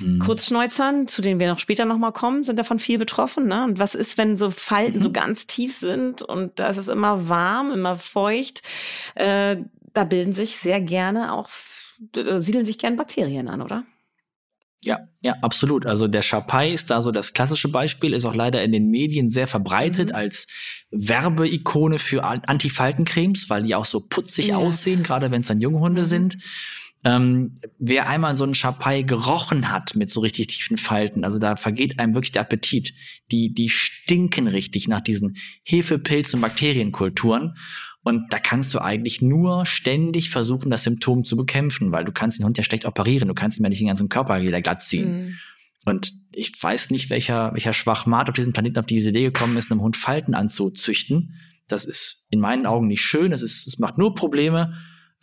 A: mhm. Kurzschneuzern, zu denen wir noch später nochmal kommen, sind davon viel betroffen. Ne? Und was ist, wenn so Falten mhm. so ganz tief sind und da ist es immer warm, immer feucht? Äh, da bilden sich sehr gerne auch, siedeln sich gern Bakterien an, oder?
C: Ja, ja, absolut. Also der Chapai ist da so das klassische Beispiel, ist auch leider in den Medien sehr verbreitet mhm. als Werbeikone für Antifaltencremes, weil die auch so putzig ja. aussehen, gerade wenn es dann Junghunde mhm. sind. Ähm, wer einmal so einen Chapai gerochen hat mit so richtig tiefen Falten, also da vergeht einem wirklich der Appetit. Die, die stinken richtig nach diesen Hefepilz- und Bakterienkulturen. Und da kannst du eigentlich nur ständig versuchen, das Symptom zu bekämpfen, weil du kannst den Hund ja schlecht operieren, du kannst ihm ja nicht den ganzen Körper wieder glatt ziehen. Mhm. Und ich weiß nicht, welcher, welcher Schwachmat auf diesem Planeten auf diese Idee gekommen ist, einem Hund Falten anzuzüchten. Das ist in meinen Augen nicht schön, es, ist, es macht nur Probleme,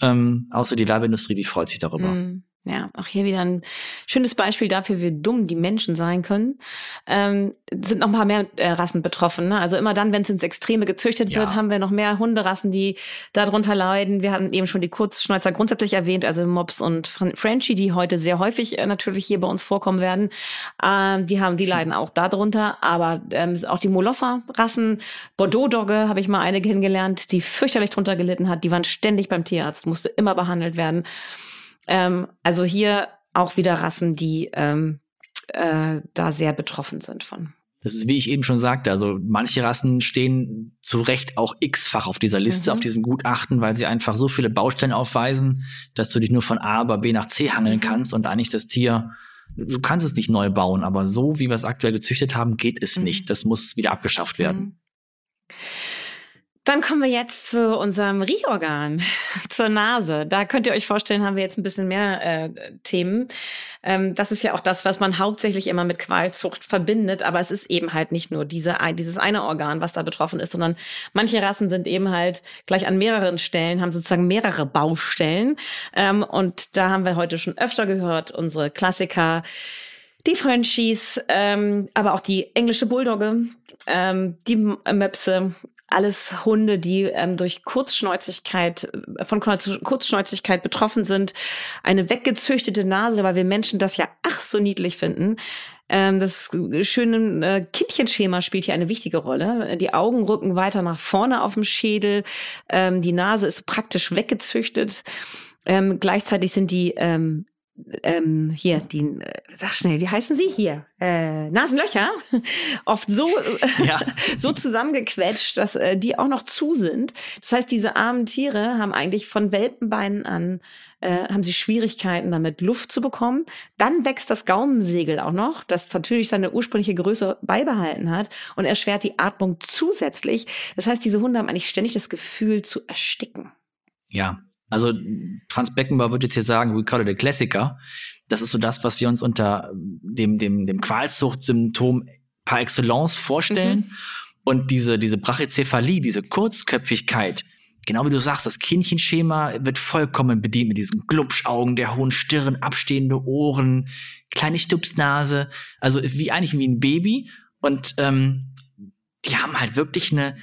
C: ähm, außer die Werbeindustrie, die freut sich darüber. Mhm.
A: Ja, auch hier wieder ein schönes Beispiel dafür, wie dumm die Menschen sein können. Ähm, sind noch mal mehr äh, Rassen betroffen. Ne? Also immer dann, wenn es ins Extreme gezüchtet ja. wird, haben wir noch mehr Hunderassen, die darunter leiden. Wir hatten eben schon die Kurzschnäuzer grundsätzlich erwähnt, also Mops und Frenchie, die heute sehr häufig äh, natürlich hier bei uns vorkommen werden. Ähm, die haben, die leiden auch darunter. Aber ähm, auch die Molosser-Rassen, Bordeaux-Dogge habe ich mal eine kennengelernt, die fürchterlich drunter gelitten hat. Die waren ständig beim Tierarzt, musste immer behandelt werden. Ähm, also hier auch wieder Rassen, die ähm, äh, da sehr betroffen sind von.
C: Das ist, wie ich eben schon sagte, also manche Rassen stehen zu Recht auch x-fach auf dieser Liste, mhm. auf diesem Gutachten, weil sie einfach so viele Baustellen aufweisen, dass du dich nur von A über B nach C hangeln mhm. kannst und eigentlich das Tier, du kannst es nicht neu bauen, aber so wie wir es aktuell gezüchtet haben, geht es mhm. nicht. Das muss wieder abgeschafft werden. Mhm.
A: Dann kommen wir jetzt zu unserem Riechorgan, zur Nase. Da könnt ihr euch vorstellen, haben wir jetzt ein bisschen mehr äh, Themen. Ähm, das ist ja auch das, was man hauptsächlich immer mit Qualzucht verbindet. Aber es ist eben halt nicht nur diese, dieses eine Organ, was da betroffen ist, sondern manche Rassen sind eben halt gleich an mehreren Stellen, haben sozusagen mehrere Baustellen. Ähm, und da haben wir heute schon öfter gehört, unsere Klassiker die Frenchies, ähm, aber auch die englische Bulldogge, ähm, die Möpse, alles Hunde, die ähm, durch Kurzschnäuzigkeit, äh, von Kurzschnäuzigkeit betroffen sind, eine weggezüchtete Nase, weil wir Menschen das ja ach so niedlich finden. Ähm, das schöne äh, Kindchenschema spielt hier eine wichtige Rolle. Die Augen rücken weiter nach vorne auf dem Schädel, ähm, die Nase ist praktisch weggezüchtet. Ähm, gleichzeitig sind die ähm, ähm, hier, die, äh, sag schnell, wie heißen sie hier? Äh, Nasenlöcher, oft so, ja. so zusammengequetscht, dass äh, die auch noch zu sind. Das heißt, diese armen Tiere haben eigentlich von Welpenbeinen an, äh, haben sie Schwierigkeiten damit, Luft zu bekommen. Dann wächst das Gaumensegel auch noch, das natürlich seine ursprüngliche Größe beibehalten hat und erschwert die Atmung zusätzlich. Das heißt, diese Hunde haben eigentlich ständig das Gefühl zu ersticken.
C: Ja, also Franz Beckenbauer würde jetzt hier sagen, we call it a Klassiker. Das ist so das, was wir uns unter dem, dem, dem Qualzuchtsymptom par excellence vorstellen. Mhm. Und diese, diese Brachycephalie, diese Kurzköpfigkeit, genau wie du sagst, das Kindchenschema wird vollkommen bedient mit diesen Glubschaugen, der hohen Stirn, abstehende Ohren, kleine Stupsnase, also wie eigentlich wie ein Baby. Und ähm, die haben halt wirklich eine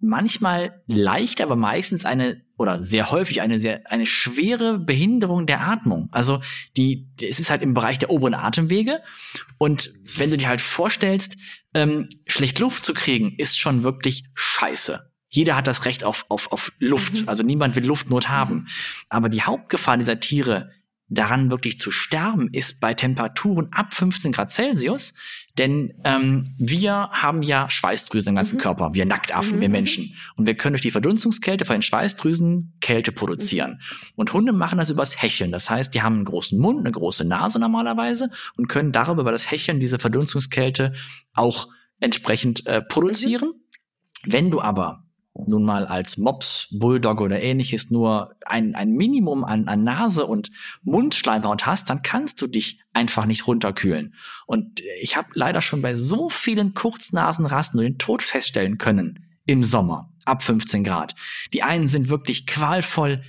C: manchmal leicht, aber meistens eine oder sehr häufig eine sehr eine schwere Behinderung der Atmung. Also die es ist halt im Bereich der oberen Atemwege und wenn du dir halt vorstellst, ähm, schlecht Luft zu kriegen, ist schon wirklich scheiße. Jeder hat das Recht auf auf auf Luft, mhm. also niemand will Luftnot haben. Aber die Hauptgefahr dieser Tiere daran wirklich zu sterben, ist bei Temperaturen ab 15 Grad Celsius. Denn ähm, wir haben ja Schweißdrüsen im ganzen mhm. Körper, wir Nacktaffen, mhm. wir Menschen. Und wir können durch die Verdunstungskälte von den Schweißdrüsen Kälte produzieren. Mhm. Und Hunde machen das übers Hecheln. Das heißt, die haben einen großen Mund, eine große Nase normalerweise und können darüber über das Hecheln diese Verdunstungskälte auch entsprechend äh, produzieren. Mhm. Wenn du aber nun mal als Mops, Bulldog oder ähnliches nur ein, ein Minimum an, an Nase und Mundschleimhaut hast, dann kannst du dich einfach nicht runterkühlen. Und ich habe leider schon bei so vielen Kurznasenrassen den Tod feststellen können im Sommer ab 15 Grad. Die einen sind wirklich qualvoll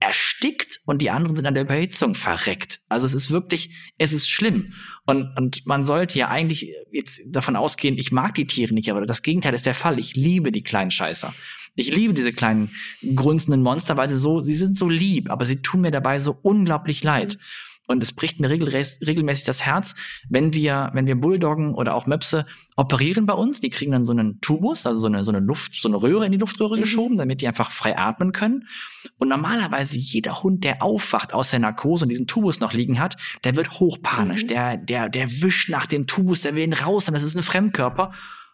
C: erstickt und die anderen sind an der Überhitzung verreckt. Also es ist wirklich, es ist schlimm. Und, und man sollte ja eigentlich jetzt davon ausgehen, ich mag die Tiere nicht, aber das Gegenteil ist der Fall. Ich liebe die kleinen Scheißer. Ich liebe diese kleinen grunzenden Monster, weil sie so, sie sind so lieb, aber sie tun mir dabei so unglaublich leid. Mhm. Und es bricht mir regelmäßig das Herz, wenn wir, wenn wir Bulldoggen oder auch Möpse operieren bei uns. Die kriegen dann so einen Tubus, also so eine, so eine Luft, so eine Röhre in die Luftröhre mhm. geschoben, damit die einfach frei atmen können. Und normalerweise jeder Hund, der aufwacht aus der Narkose und diesen Tubus noch liegen hat, der wird hochpanisch. Mhm. Der, der, der wischt nach dem Tubus, der will ihn raus, und das ist ein Fremdkörper.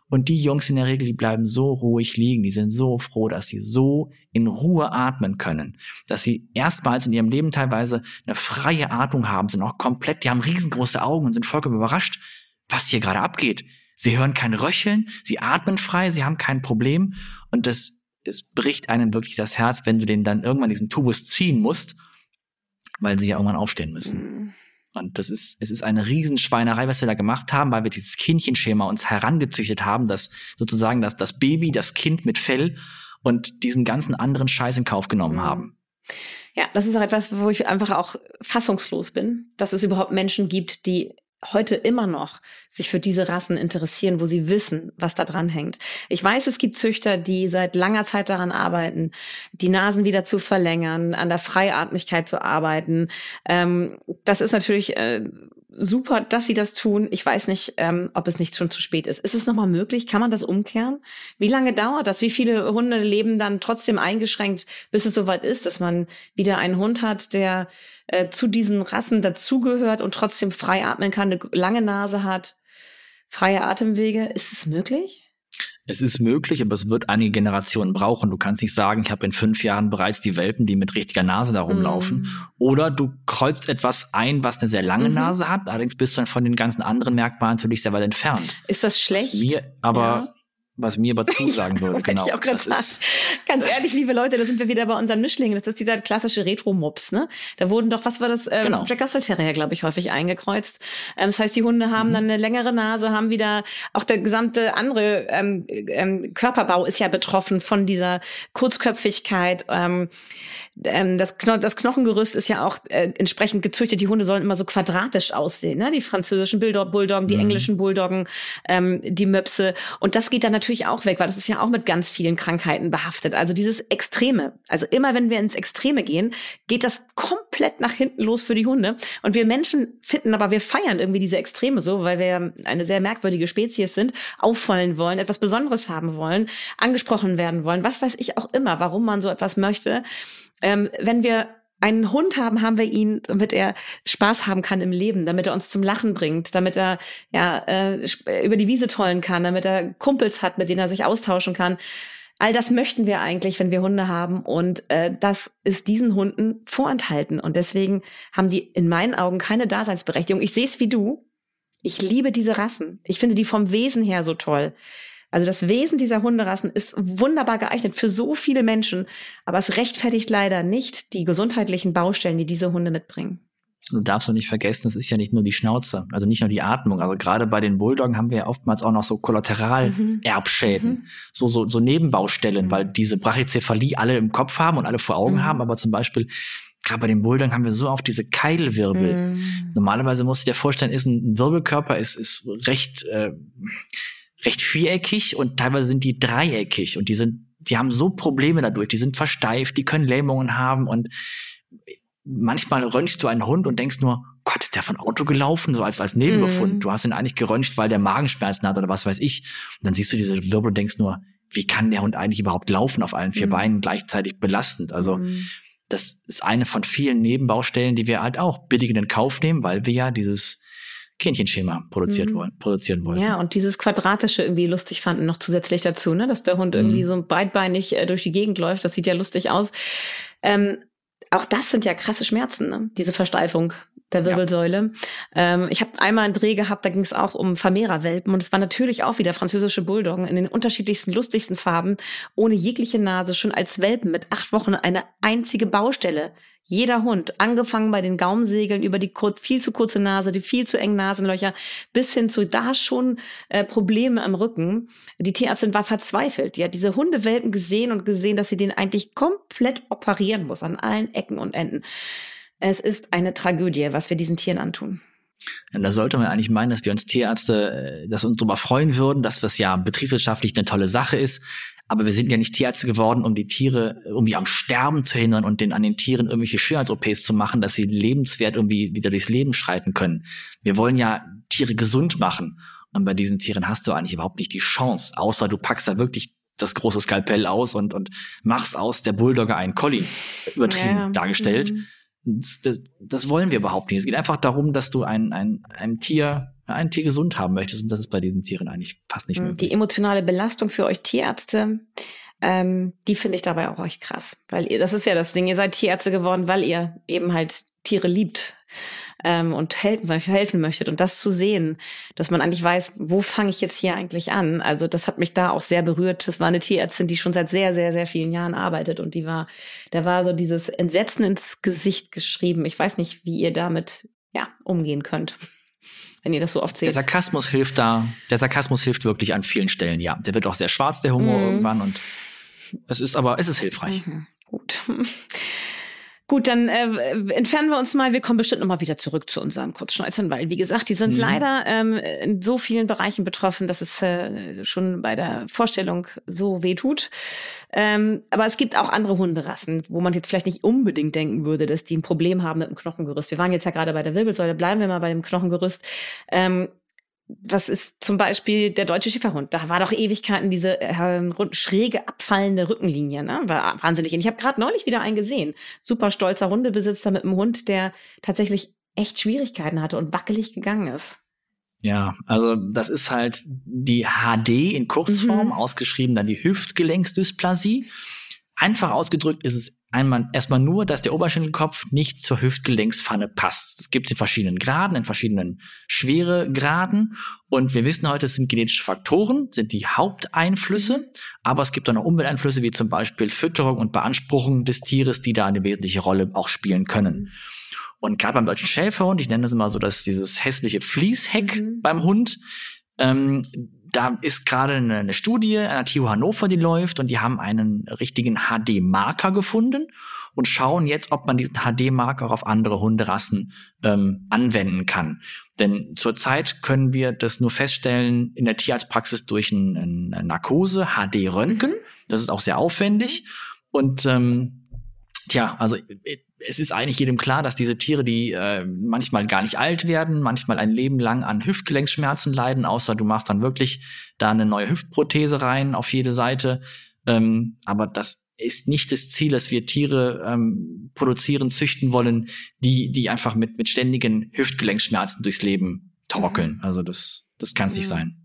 C: Und die Jungs in der Regel, die bleiben so ruhig liegen, die sind so froh, dass sie so in Ruhe atmen können, dass sie erstmals in ihrem Leben teilweise eine freie Atmung haben, sind auch komplett, die haben riesengroße Augen und sind vollkommen überrascht, was hier gerade abgeht. Sie hören kein Röcheln, sie atmen frei, sie haben kein Problem und das, es bricht einem wirklich das Herz, wenn du den dann irgendwann diesen Tubus ziehen musst, weil sie ja irgendwann aufstehen müssen. Mhm. Und das ist, es ist eine Riesenschweinerei, was wir da gemacht haben, weil wir dieses Kindchenschema uns herangezüchtet haben, dass sozusagen das, das Baby, das Kind mit Fell und diesen ganzen anderen Scheiß in Kauf genommen mhm. haben.
A: Ja, das ist auch etwas, wo ich einfach auch fassungslos bin, dass es überhaupt Menschen gibt, die heute immer noch sich für diese Rassen interessieren, wo sie wissen, was da dran hängt. Ich weiß, es gibt Züchter, die seit langer Zeit daran arbeiten, die Nasen wieder zu verlängern, an der Freiatmigkeit zu arbeiten. Ähm, das ist natürlich äh, super, dass sie das tun. Ich weiß nicht, ähm, ob es nicht schon zu spät ist. Ist es nochmal möglich? Kann man das umkehren? Wie lange dauert das? Wie viele Hunde leben dann trotzdem eingeschränkt, bis es soweit ist, dass man wieder einen Hund hat, der äh, zu diesen Rassen dazugehört und trotzdem frei atmen kann, eine lange Nase hat? freie Atemwege. Ist es möglich?
C: Es ist möglich, aber es wird einige Generationen brauchen. Du kannst nicht sagen, ich habe in fünf Jahren bereits die Welpen, die mit richtiger Nase da rumlaufen. Mm. Oder du kreuzt etwas ein, was eine sehr lange mhm. Nase hat. Allerdings bist du dann von den ganzen anderen Merkmalen natürlich sehr weit entfernt.
A: Ist das schlecht?
C: Wir, aber ja was mir aber zusagen würde. genau.
A: Ich auch das ist Ganz ehrlich, liebe Leute, da sind wir wieder bei unseren Mischlingen. Das ist dieser klassische Retro-Mops. Ne? Da wurden doch, was war das? Ähm, genau. Jack Russell Terrier, glaube ich, häufig eingekreuzt. Ähm, das heißt, die Hunde haben mhm. dann eine längere Nase, haben wieder auch der gesamte andere ähm, ähm, Körperbau ist ja betroffen von dieser Kurzköpfigkeit. Ähm, ähm, das, Kno das Knochengerüst ist ja auch äh, entsprechend gezüchtet. Die Hunde sollen immer so quadratisch aussehen. Ne? Die französischen Bulldoggen, die mhm. englischen Bulldoggen, ähm, die Möpse. Und das geht dann natürlich auch weg, weil das ist ja auch mit ganz vielen Krankheiten behaftet. Also dieses Extreme. Also immer wenn wir ins Extreme gehen, geht das komplett nach hinten los für die Hunde. Und wir Menschen finden aber, wir feiern irgendwie diese Extreme so, weil wir eine sehr merkwürdige Spezies sind, auffallen wollen, etwas Besonderes haben wollen, angesprochen werden wollen, was weiß ich auch immer, warum man so etwas möchte. Ähm, wenn wir einen Hund haben, haben wir ihn, damit er Spaß haben kann im Leben, damit er uns zum Lachen bringt, damit er ja äh, über die Wiese tollen kann, damit er Kumpels hat, mit denen er sich austauschen kann. All das möchten wir eigentlich, wenn wir Hunde haben. Und äh, das ist diesen Hunden vorenthalten. Und deswegen haben die in meinen Augen keine Daseinsberechtigung. Ich sehe es wie du. Ich liebe diese Rassen. Ich finde die vom Wesen her so toll. Also das Wesen dieser Hunderassen ist wunderbar geeignet für so viele Menschen, aber es rechtfertigt leider nicht die gesundheitlichen Baustellen, die diese Hunde mitbringen.
C: Du darfst doch nicht vergessen, es ist ja nicht nur die Schnauze, also nicht nur die Atmung. Also gerade bei den Bulldoggen haben wir ja oftmals auch noch so Kollateralerbschäden, mhm. so, so, so Nebenbaustellen, mhm. weil diese Brachycephalie alle im Kopf haben und alle vor Augen mhm. haben, aber zum Beispiel gerade bei den Bulldoggen haben wir so oft diese Keilwirbel. Mhm. Normalerweise musst du dir vorstellen, ist ein Wirbelkörper ist, ist recht äh, recht viereckig und teilweise sind die dreieckig und die sind, die haben so Probleme dadurch, die sind versteift, die können Lähmungen haben und manchmal röntgst du einen Hund und denkst nur, Gott, ist der von Auto gelaufen, so als, als Nebenbefund. Mm. Du hast ihn eigentlich geröntgt, weil der Magenschmerzen hat oder was weiß ich. Und dann siehst du diese Wirbel und denkst nur, wie kann der Hund eigentlich überhaupt laufen auf allen vier mm. Beinen gleichzeitig belastend? Also, mm. das ist eine von vielen Nebenbaustellen, die wir halt auch billig in den Kauf nehmen, weil wir ja dieses Kindchenschema produziert mhm. wollen, produzieren wollen.
A: Ja, und dieses Quadratische irgendwie lustig fanden noch zusätzlich dazu, ne? dass der Hund irgendwie mhm. so beidbeinig äh, durch die Gegend läuft. Das sieht ja lustig aus. Ähm, auch das sind ja krasse Schmerzen, ne? diese Versteifung der Wirbelsäule. Ja. Ähm, ich habe einmal einen Dreh gehabt, da ging es auch um Vermehrerwelpen und es war natürlich auch wieder französische Bulldoggen in den unterschiedlichsten, lustigsten Farben, ohne jegliche Nase, schon als Welpen mit acht Wochen eine einzige Baustelle jeder Hund, angefangen bei den Gaumensegeln über die viel zu kurze Nase, die viel zu engen Nasenlöcher, bis hin zu da schon äh, Probleme am Rücken. Die Tierärztin war verzweifelt. Die hat diese Hundewelpen gesehen und gesehen, dass sie den eigentlich komplett operieren muss, an allen Ecken und Enden. Es ist eine Tragödie, was wir diesen Tieren antun.
C: Da sollte man eigentlich meinen, dass wir uns Tierärzte, äh, dass uns darüber freuen würden, dass das ja betriebswirtschaftlich eine tolle Sache ist. Aber wir sind ja nicht Tierärzte geworden, um die Tiere irgendwie am Sterben zu hindern und den, an den Tieren irgendwelche Schönheits-OPs zu machen, dass sie lebenswert irgendwie wieder durchs Leben schreiten können. Wir wollen ja Tiere gesund machen. Und bei diesen Tieren hast du eigentlich überhaupt nicht die Chance, außer du packst da wirklich das große Skalpell aus und, und machst aus der Bulldogger einen Collie, übertrieben ja. dargestellt. Mhm. Das, das, das, wollen wir überhaupt nicht. Es geht einfach darum, dass du ein, ein, ein Tier ein Tier gesund haben möchtest. Und das ist bei diesen Tieren eigentlich fast nicht hm, möglich.
A: Die emotionale Belastung für euch Tierärzte, ähm, die finde ich dabei auch euch krass. Weil ihr, das ist ja das Ding, ihr seid Tierärzte geworden, weil ihr eben halt Tiere liebt ähm, und helfen, helfen möchtet. Und das zu sehen, dass man eigentlich weiß, wo fange ich jetzt hier eigentlich an? Also das hat mich da auch sehr berührt. Das war eine Tierärztin, die schon seit sehr, sehr, sehr vielen Jahren arbeitet. Und die war, da war so dieses Entsetzen ins Gesicht geschrieben. Ich weiß nicht, wie ihr damit ja, umgehen könnt wenn ihr das so oft seht.
C: Der Sarkasmus hilft da, der Sarkasmus hilft wirklich an vielen Stellen, ja. Der wird auch sehr schwarz, der Humor mhm. irgendwann und es ist aber, es ist hilfreich.
A: Mhm. Gut. Gut, dann äh, entfernen wir uns mal. Wir kommen bestimmt nochmal wieder zurück zu unseren Kurzschneuzern, weil, wie gesagt, die sind mhm. leider ähm, in so vielen Bereichen betroffen, dass es äh, schon bei der Vorstellung so weh tut. Ähm, aber es gibt auch andere Hunderassen, wo man jetzt vielleicht nicht unbedingt denken würde, dass die ein Problem haben mit dem Knochengerüst. Wir waren jetzt ja gerade bei der Wirbelsäule, bleiben wir mal bei dem Knochengerüst. Ähm, was ist zum Beispiel der deutsche Schäferhund? Da war doch Ewigkeiten diese äh, schräge abfallende Rückenlinie, ne? War wahnsinnig. Und ich habe gerade neulich wieder einen gesehen. Super stolzer Hundebesitzer mit einem Hund, der tatsächlich echt Schwierigkeiten hatte und wackelig gegangen ist.
C: Ja, also das ist halt die HD in Kurzform, mhm. ausgeschrieben dann die Hüftgelenksdysplasie. Einfach ausgedrückt ist es einmal erstmal nur, dass der Oberschenkelkopf nicht zur Hüftgelenkspfanne passt. Es gibt in verschiedenen Graden, in verschiedenen Schweregraden. Und wir wissen heute, es sind genetische Faktoren, sind die Haupteinflüsse. Aber es gibt auch noch Umwelteinflüsse, wie zum Beispiel Fütterung und Beanspruchung des Tieres, die da eine wesentliche Rolle auch spielen können. Und gerade beim deutschen Schäferhund, ich nenne das immer so, dass dieses hässliche Fließheck mhm. beim Hund, ähm, da ist gerade eine, eine Studie an der TU Hannover, die läuft und die haben einen richtigen HD-Marker gefunden und schauen jetzt, ob man diesen HD-Marker auf andere Hunderassen ähm, anwenden kann. Denn zurzeit können wir das nur feststellen in der Tierarztpraxis durch ein, eine Narkose, HD-Röntgen. Mhm. Das ist auch sehr aufwendig. Und ähm, tja, also es ist eigentlich jedem klar, dass diese Tiere, die äh, manchmal gar nicht alt werden, manchmal ein Leben lang an Hüftgelenksschmerzen leiden, außer du machst dann wirklich da eine neue Hüftprothese rein auf jede Seite. Ähm, aber das ist nicht das Ziel, dass wir Tiere ähm, produzieren, züchten wollen, die, die einfach mit, mit ständigen Hüftgelenksschmerzen durchs Leben torkeln. Mhm. Also das, das kann es nicht sein.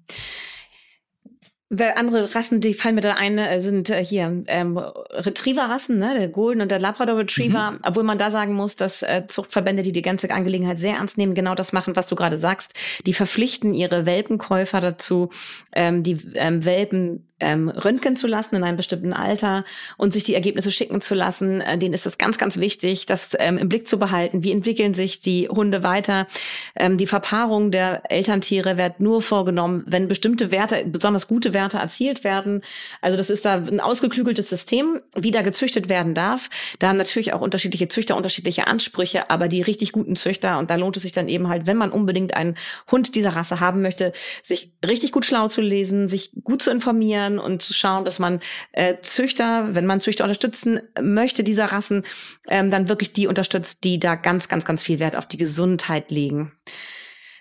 A: Andere Rassen, die fallen mir da ein, äh, sind äh, hier ähm, Retriever-Rassen, ne? der Golden und der Labrador Retriever. Mhm. Obwohl man da sagen muss, dass äh, Zuchtverbände, die die ganze Angelegenheit sehr ernst nehmen, genau das machen, was du gerade sagst. Die verpflichten ihre Welpenkäufer dazu, ähm, die ähm, Welpen ähm, röntgen zu lassen in einem bestimmten Alter und sich die Ergebnisse schicken zu lassen. Äh, denen ist es ganz, ganz wichtig, das ähm, im Blick zu behalten. Wie entwickeln sich die Hunde weiter? Ähm, die Verpaarung der Elterntiere wird nur vorgenommen, wenn bestimmte Werte, besonders gute Werte erzielt werden. Also das ist da ein ausgeklügeltes System, wie da gezüchtet werden darf. Da haben natürlich auch unterschiedliche Züchter unterschiedliche Ansprüche, aber die richtig guten Züchter, und da lohnt es sich dann eben halt, wenn man unbedingt einen Hund dieser Rasse haben möchte, sich richtig gut schlau zu lesen, sich gut zu informieren, informieren und zu schauen, dass man äh, Züchter, wenn man Züchter unterstützen möchte, dieser Rassen, ähm, dann wirklich die unterstützt, die da ganz, ganz, ganz viel Wert auf die Gesundheit legen.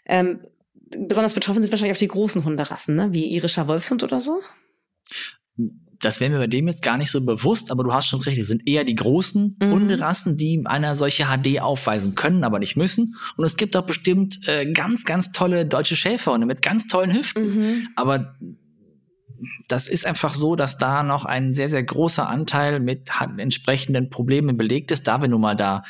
A: Ähm, besonders betroffen sind wahrscheinlich auch die großen Hunderassen, ne? wie irischer Wolfshund oder so
C: das wäre mir bei dem jetzt gar nicht so bewusst, aber du hast schon recht, es sind eher die großen mhm. Hunderassen, die eine solche HD aufweisen können, aber nicht müssen. Und es gibt auch bestimmt äh, ganz, ganz tolle deutsche Schäferhunde mit ganz tollen Hüften. Mhm. Aber das ist einfach so, dass da noch ein sehr, sehr großer Anteil mit entsprechenden Problemen belegt ist, da wir nun mal da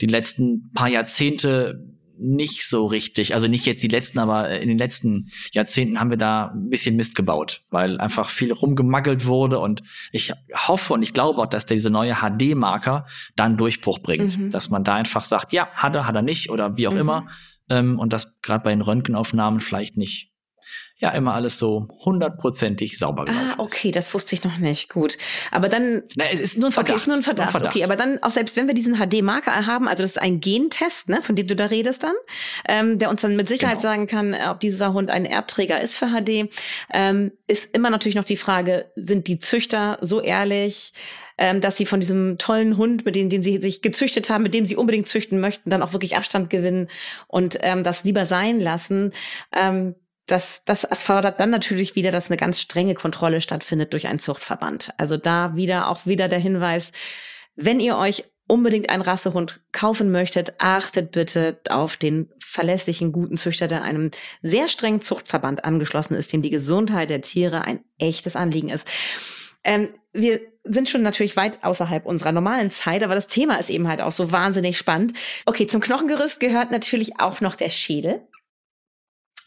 C: die letzten paar Jahrzehnte nicht so richtig, also nicht jetzt die letzten, aber in den letzten Jahrzehnten haben wir da ein bisschen Mist gebaut, weil einfach viel rumgemaggelt wurde und ich hoffe und ich glaube auch, dass diese neue HD-Marker dann Durchbruch bringt, mhm. dass man da einfach sagt, ja, hat er, hat er nicht oder wie auch mhm. immer ähm, und das gerade bei den Röntgenaufnahmen vielleicht nicht ja immer alles so hundertprozentig sauber gelaufen
A: Ah, okay, das wusste ich noch nicht. Gut. Aber dann.
C: Na, es ist nur ein Verdacht.
A: Okay, ist nur ein Verdacht. Nur ein Verdacht. Okay, aber dann, auch selbst wenn wir diesen HD-Marker haben, also das ist ein Gentest, ne, von dem du da redest dann, ähm, der uns dann mit Sicherheit genau. sagen kann, ob dieser Hund ein Erbträger ist für HD, ähm, ist immer natürlich noch die Frage, sind die Züchter so ehrlich, ähm, dass sie von diesem tollen Hund, mit dem den sie sich gezüchtet haben, mit dem sie unbedingt züchten möchten, dann auch wirklich Abstand gewinnen und ähm, das lieber sein lassen. Ähm, das, das erfordert dann natürlich wieder, dass eine ganz strenge Kontrolle stattfindet durch einen Zuchtverband. Also da wieder auch wieder der Hinweis, wenn ihr euch unbedingt einen Rassehund kaufen möchtet, achtet bitte auf den verlässlichen, guten Züchter, der einem sehr strengen Zuchtverband angeschlossen ist, dem die Gesundheit der Tiere ein echtes Anliegen ist. Ähm, wir sind schon natürlich weit außerhalb unserer normalen Zeit, aber das Thema ist eben halt auch so wahnsinnig spannend. Okay, zum Knochengerüst gehört natürlich auch noch der Schädel.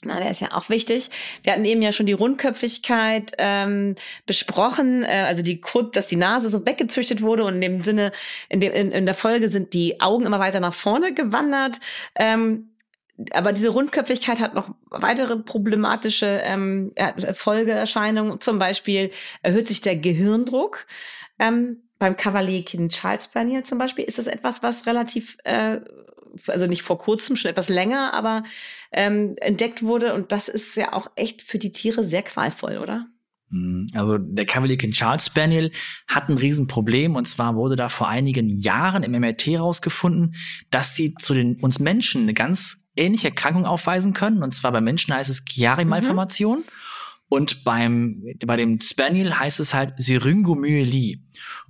A: Na, der ist ja auch wichtig. Wir hatten eben ja schon die Rundköpfigkeit ähm, besprochen, äh, also die Kurt, dass die Nase so weggezüchtet wurde und in dem Sinne, in, dem, in, in der Folge sind die Augen immer weiter nach vorne gewandert. Ähm, aber diese Rundköpfigkeit hat noch weitere problematische ähm, Folgeerscheinungen. Zum Beispiel erhöht sich der Gehirndruck. Ähm, beim Cavalier Kind Charles Spaniel zum Beispiel ist das etwas, was relativ äh, also nicht vor kurzem, schon etwas länger, aber ähm, entdeckt wurde. Und das ist ja auch echt für die Tiere sehr qualvoll, oder?
C: Mhm. Also der Cavalier King Charles Spaniel hat ein Riesenproblem und zwar wurde da vor einigen Jahren im MRT herausgefunden, dass sie zu den uns Menschen eine ganz ähnliche Erkrankung aufweisen können. Und zwar bei Menschen heißt es Chiari-Malformation. Mhm. Und beim, bei dem Spaniel heißt es halt Syringomyelie.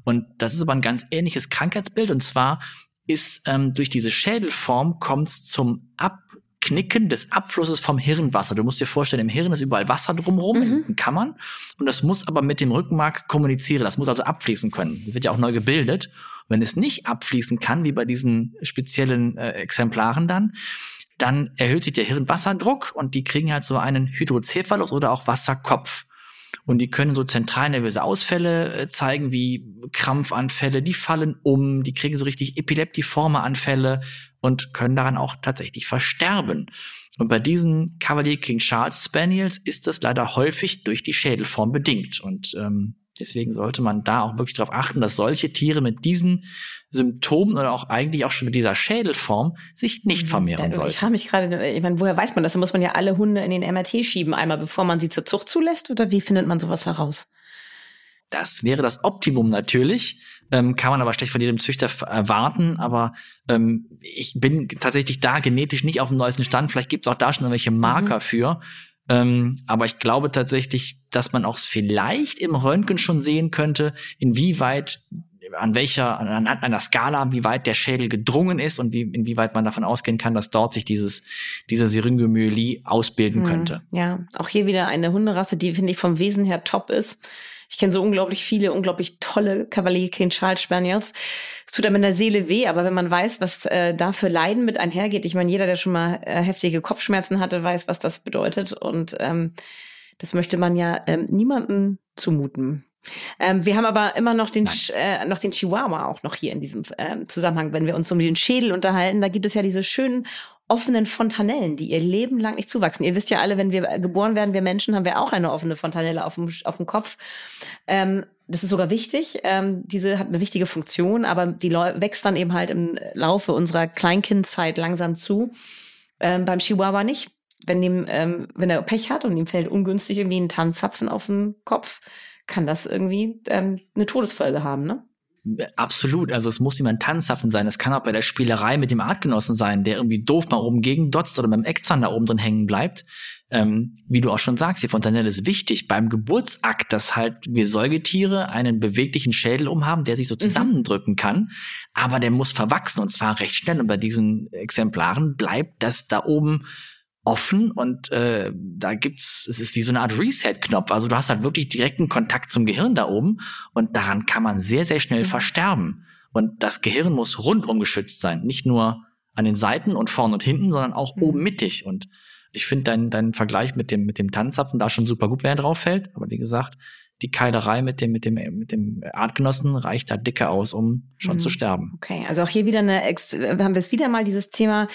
C: Und das ist aber ein ganz ähnliches Krankheitsbild. Und zwar ist ähm, durch diese Schädelform kommt es zum Ab Abknicken des Abflusses vom Hirnwasser. Du musst dir vorstellen, im Hirn ist überall Wasser drumherum, mhm. in diesen Kammern. Und das muss aber mit dem Rückenmark kommunizieren. Das muss also abfließen können. Das wird ja auch neu gebildet. Und wenn es nicht abfließen kann, wie bei diesen speziellen äh, Exemplaren dann, dann erhöht sich der Hirnwasserdruck und die kriegen halt so einen Hydrocephalus oder auch Wasserkopf. Und die können so zentralnervöse Ausfälle äh, zeigen, wie Krampfanfälle, die fallen um, die kriegen so richtig epileptiforme Anfälle und können daran auch tatsächlich versterben. Und bei diesen Cavalier King Charles Spaniels ist das leider häufig durch die Schädelform bedingt. Und ähm, Deswegen sollte man da auch wirklich darauf achten, dass solche Tiere mit diesen Symptomen oder auch eigentlich auch schon mit dieser Schädelform sich nicht mhm. vermehren sollten.
A: Ich frage mich gerade, ich meine, woher weiß man das? Da muss man ja alle Hunde in den MRT schieben, einmal bevor man sie zur Zucht zulässt oder wie findet man sowas heraus?
C: Das wäre das Optimum natürlich, ähm, kann man aber schlecht von jedem Züchter erwarten. Aber ähm, ich bin tatsächlich da genetisch nicht auf dem neuesten Stand. Vielleicht gibt es auch da schon irgendwelche Marker mhm. für. Ähm, aber ich glaube tatsächlich, dass man auch vielleicht im Röntgen schon sehen könnte, inwieweit an welcher, anhand einer Skala, wie weit der Schädel gedrungen ist und wie, inwieweit man davon ausgehen kann, dass dort sich dieses, diese Syringomyelie ausbilden hm, könnte.
A: Ja, auch hier wieder eine Hunderasse, die, finde ich, vom Wesen her top ist. Ich kenne so unglaublich viele, unglaublich tolle Cavalier King Charles Spaniels. Es tut einem in der Seele weh, aber wenn man weiß, was äh, da für Leiden mit einhergeht, ich meine, jeder, der schon mal äh, heftige Kopfschmerzen hatte, weiß, was das bedeutet. Und ähm, das möchte man ja ähm, niemandem zumuten. Ähm, wir haben aber immer noch den, äh, noch den Chihuahua auch noch hier in diesem ähm, Zusammenhang, wenn wir uns um den Schädel unterhalten. Da gibt es ja diese schönen offenen Fontanellen, die ihr Leben lang nicht zuwachsen. Ihr wisst ja alle, wenn wir geboren werden, wir Menschen, haben wir auch eine offene Fontanelle auf dem, auf dem Kopf. Ähm, das ist sogar wichtig. Ähm, diese hat eine wichtige Funktion, aber die wächst dann eben halt im Laufe unserer Kleinkindzeit langsam zu. Ähm, beim Chihuahua nicht. Wenn, dem, ähm, wenn er Pech hat und ihm fällt ungünstig irgendwie ein Tannenzapfen auf den Kopf, kann das irgendwie ähm, eine Todesfolge haben, ne?
C: Absolut. Also es muss jemand Tanzhaffen sein. Es kann auch bei der Spielerei mit dem Artgenossen sein, der irgendwie doof mal oben gegen dotzt oder beim Eckzahn da oben drin hängen bleibt. Ähm, wie du auch schon sagst, die Fontanelle ist wichtig beim Geburtsakt, dass halt wir Säugetiere einen beweglichen Schädel umhaben, der sich so mhm. zusammendrücken kann. Aber der muss verwachsen und zwar recht schnell. Und bei diesen Exemplaren bleibt das da oben offen und äh, da gibt's, es ist wie so eine Art Reset-Knopf. Also du hast halt wirklich direkten Kontakt zum Gehirn da oben und daran kann man sehr, sehr schnell mhm. versterben. Und das Gehirn muss rundum geschützt sein, nicht nur an den Seiten und vorne und hinten, sondern auch mhm. oben mittig. Und ich finde deinen dein Vergleich mit dem, mit dem Tanzzapfen da schon super gut, wer drauf fällt. Aber wie gesagt, die Keilerei mit dem, mit dem, mit dem Artgenossen reicht da dicke aus, um schon mhm. zu sterben.
A: Okay, also auch hier wieder eine, haben wir es wieder mal dieses Thema,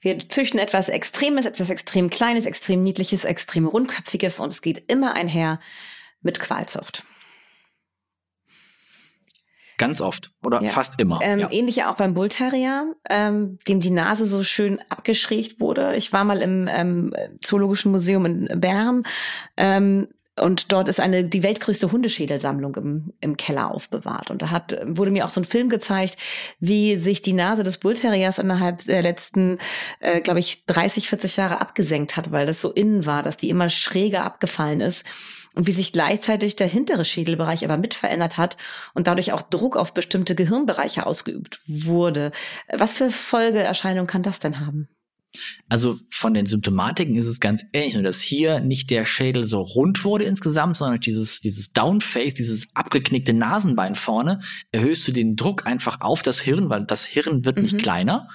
A: wir züchten etwas Extremes, etwas extrem Kleines, extrem Niedliches, extrem Rundköpfiges und es geht immer einher mit Qualzucht.
C: Ganz oft oder ja. fast immer.
A: Ähm, ja. Ähnlich ja auch beim Bullterrier, ähm, dem die Nase so schön abgeschrägt wurde. Ich war mal im ähm, Zoologischen Museum in Bern. Ähm, und dort ist eine die weltgrößte Hundeschädelsammlung im, im Keller aufbewahrt. Und da hat wurde mir auch so ein Film gezeigt, wie sich die Nase des Bullterriers innerhalb der letzten, äh, glaube ich, 30, 40 Jahre abgesenkt hat, weil das so innen war, dass die immer schräger abgefallen ist und wie sich gleichzeitig der hintere Schädelbereich aber mit verändert hat und dadurch auch Druck auf bestimmte Gehirnbereiche ausgeübt wurde. Was für Folgeerscheinungen kann das denn haben?
C: Also von den Symptomatiken ist es ganz ähnlich, nur dass hier nicht der Schädel so rund wurde insgesamt, sondern dieses, dieses Downface, dieses abgeknickte Nasenbein vorne, erhöhst du den Druck einfach auf das Hirn, weil das Hirn wird mhm. nicht kleiner,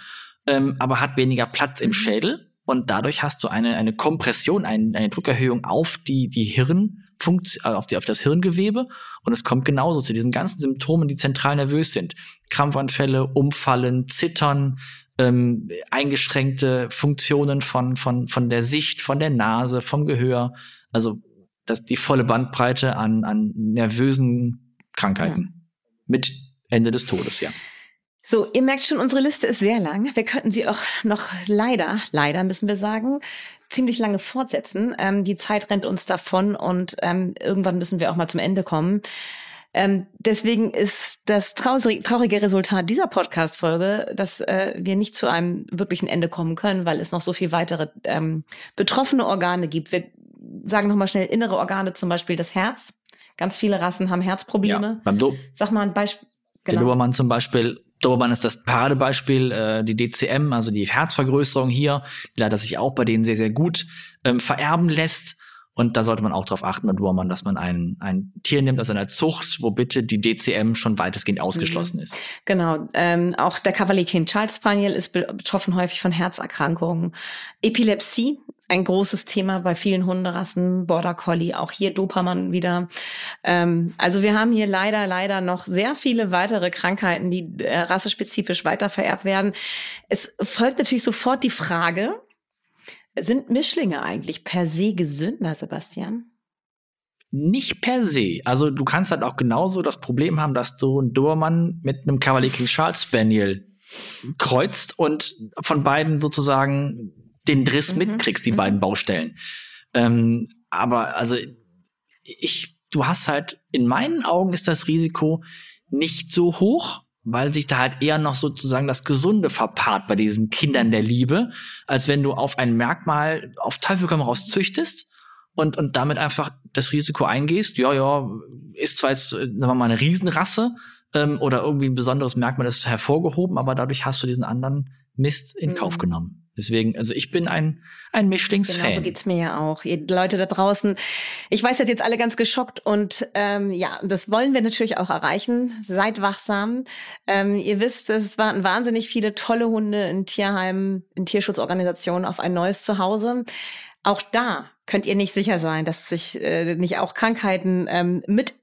C: ähm, aber hat weniger Platz im mhm. Schädel und dadurch hast du eine, eine Kompression, eine, eine Druckerhöhung auf die, die Hirn, äh, auf, die, auf das Hirngewebe und es kommt genauso zu diesen ganzen Symptomen, die zentral nervös sind. Krampfanfälle, Umfallen, Zittern, ähm, eingeschränkte Funktionen von, von, von der Sicht, von der Nase, vom Gehör. Also das, die volle Bandbreite an, an nervösen Krankheiten. Ja. Mit Ende des Todes, ja.
A: So, ihr merkt schon, unsere Liste ist sehr lang. Wir könnten sie auch noch leider, leider müssen wir sagen, ziemlich lange fortsetzen. Ähm, die Zeit rennt uns davon und ähm, irgendwann müssen wir auch mal zum Ende kommen. Ähm, deswegen ist das traurige Resultat dieser Podcast-Folge, dass äh, wir nicht zu einem wirklichen Ende kommen können, weil es noch so viel weitere ähm, betroffene Organe gibt. Wir sagen nochmal schnell innere Organe, zum Beispiel das Herz. Ganz viele Rassen haben Herzprobleme. Ja, Sag mal ein Beispiel.
C: Genau. Der Dobermann zum Beispiel Dobermann ist das Paradebeispiel, äh, die DCM, also die Herzvergrößerung hier, die leider sich auch bei denen sehr, sehr gut ähm, vererben lässt. Und da sollte man auch darauf achten bei Dobermann, dass man ein, ein Tier nimmt aus einer Zucht, wo bitte die DCM schon weitestgehend ausgeschlossen mhm. ist.
A: Genau. Ähm, auch der Cavalier King Charles Spaniel ist betroffen häufig von Herzerkrankungen. Epilepsie, ein großes Thema bei vielen Hunderassen, Border Collie, auch hier Dobermann wieder. Ähm, also wir haben hier leider, leider noch sehr viele weitere Krankheiten, die äh, rassespezifisch weitervererbt werden. Es folgt natürlich sofort die Frage, sind Mischlinge eigentlich per se gesünder, Sebastian?
C: Nicht per se. Also du kannst halt auch genauso das Problem haben, dass du einen Dobermann mit einem Cavalier King Charles Spaniel kreuzt und von beiden sozusagen den Driss mhm. mitkriegst, die mhm. beiden Baustellen. Ähm, aber also ich, du hast halt, in meinen Augen ist das Risiko nicht so hoch, weil sich da halt eher noch sozusagen das Gesunde verpaart bei diesen Kindern der Liebe, als wenn du auf ein Merkmal auf Teufel komm raus züchtest und, und damit einfach das Risiko eingehst, ja, ja, ist zwar jetzt, sagen wir mal, eine Riesenrasse ähm, oder irgendwie ein besonderes Merkmal ist hervorgehoben, aber dadurch hast du diesen anderen Mist in Kauf mhm. genommen. Deswegen, also ich bin ein, ein Mischlingsfan. Genau,
A: so geht's mir ja auch. Ihr Leute da draußen, ich weiß, seid jetzt alle ganz geschockt und ähm, ja, das wollen wir natürlich auch erreichen. Seid wachsam. Ähm, ihr wisst, es waren wahnsinnig viele tolle Hunde in Tierheimen, in Tierschutzorganisationen auf ein neues Zuhause. Auch da könnt ihr nicht sicher sein, dass sich äh, nicht auch Krankheiten ähm, mit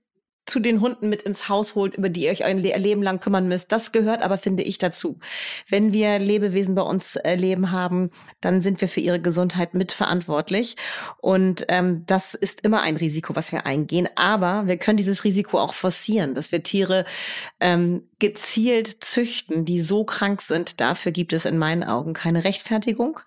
A: zu den Hunden mit ins Haus holt, über die ihr euch ein Leben lang kümmern müsst. Das gehört aber, finde ich, dazu. Wenn wir Lebewesen bei uns äh, leben haben, dann sind wir für ihre Gesundheit mitverantwortlich. Und ähm, das ist immer ein Risiko, was wir eingehen. Aber wir können dieses Risiko auch forcieren, dass wir Tiere ähm, gezielt züchten, die so krank sind. Dafür gibt es in meinen Augen keine Rechtfertigung.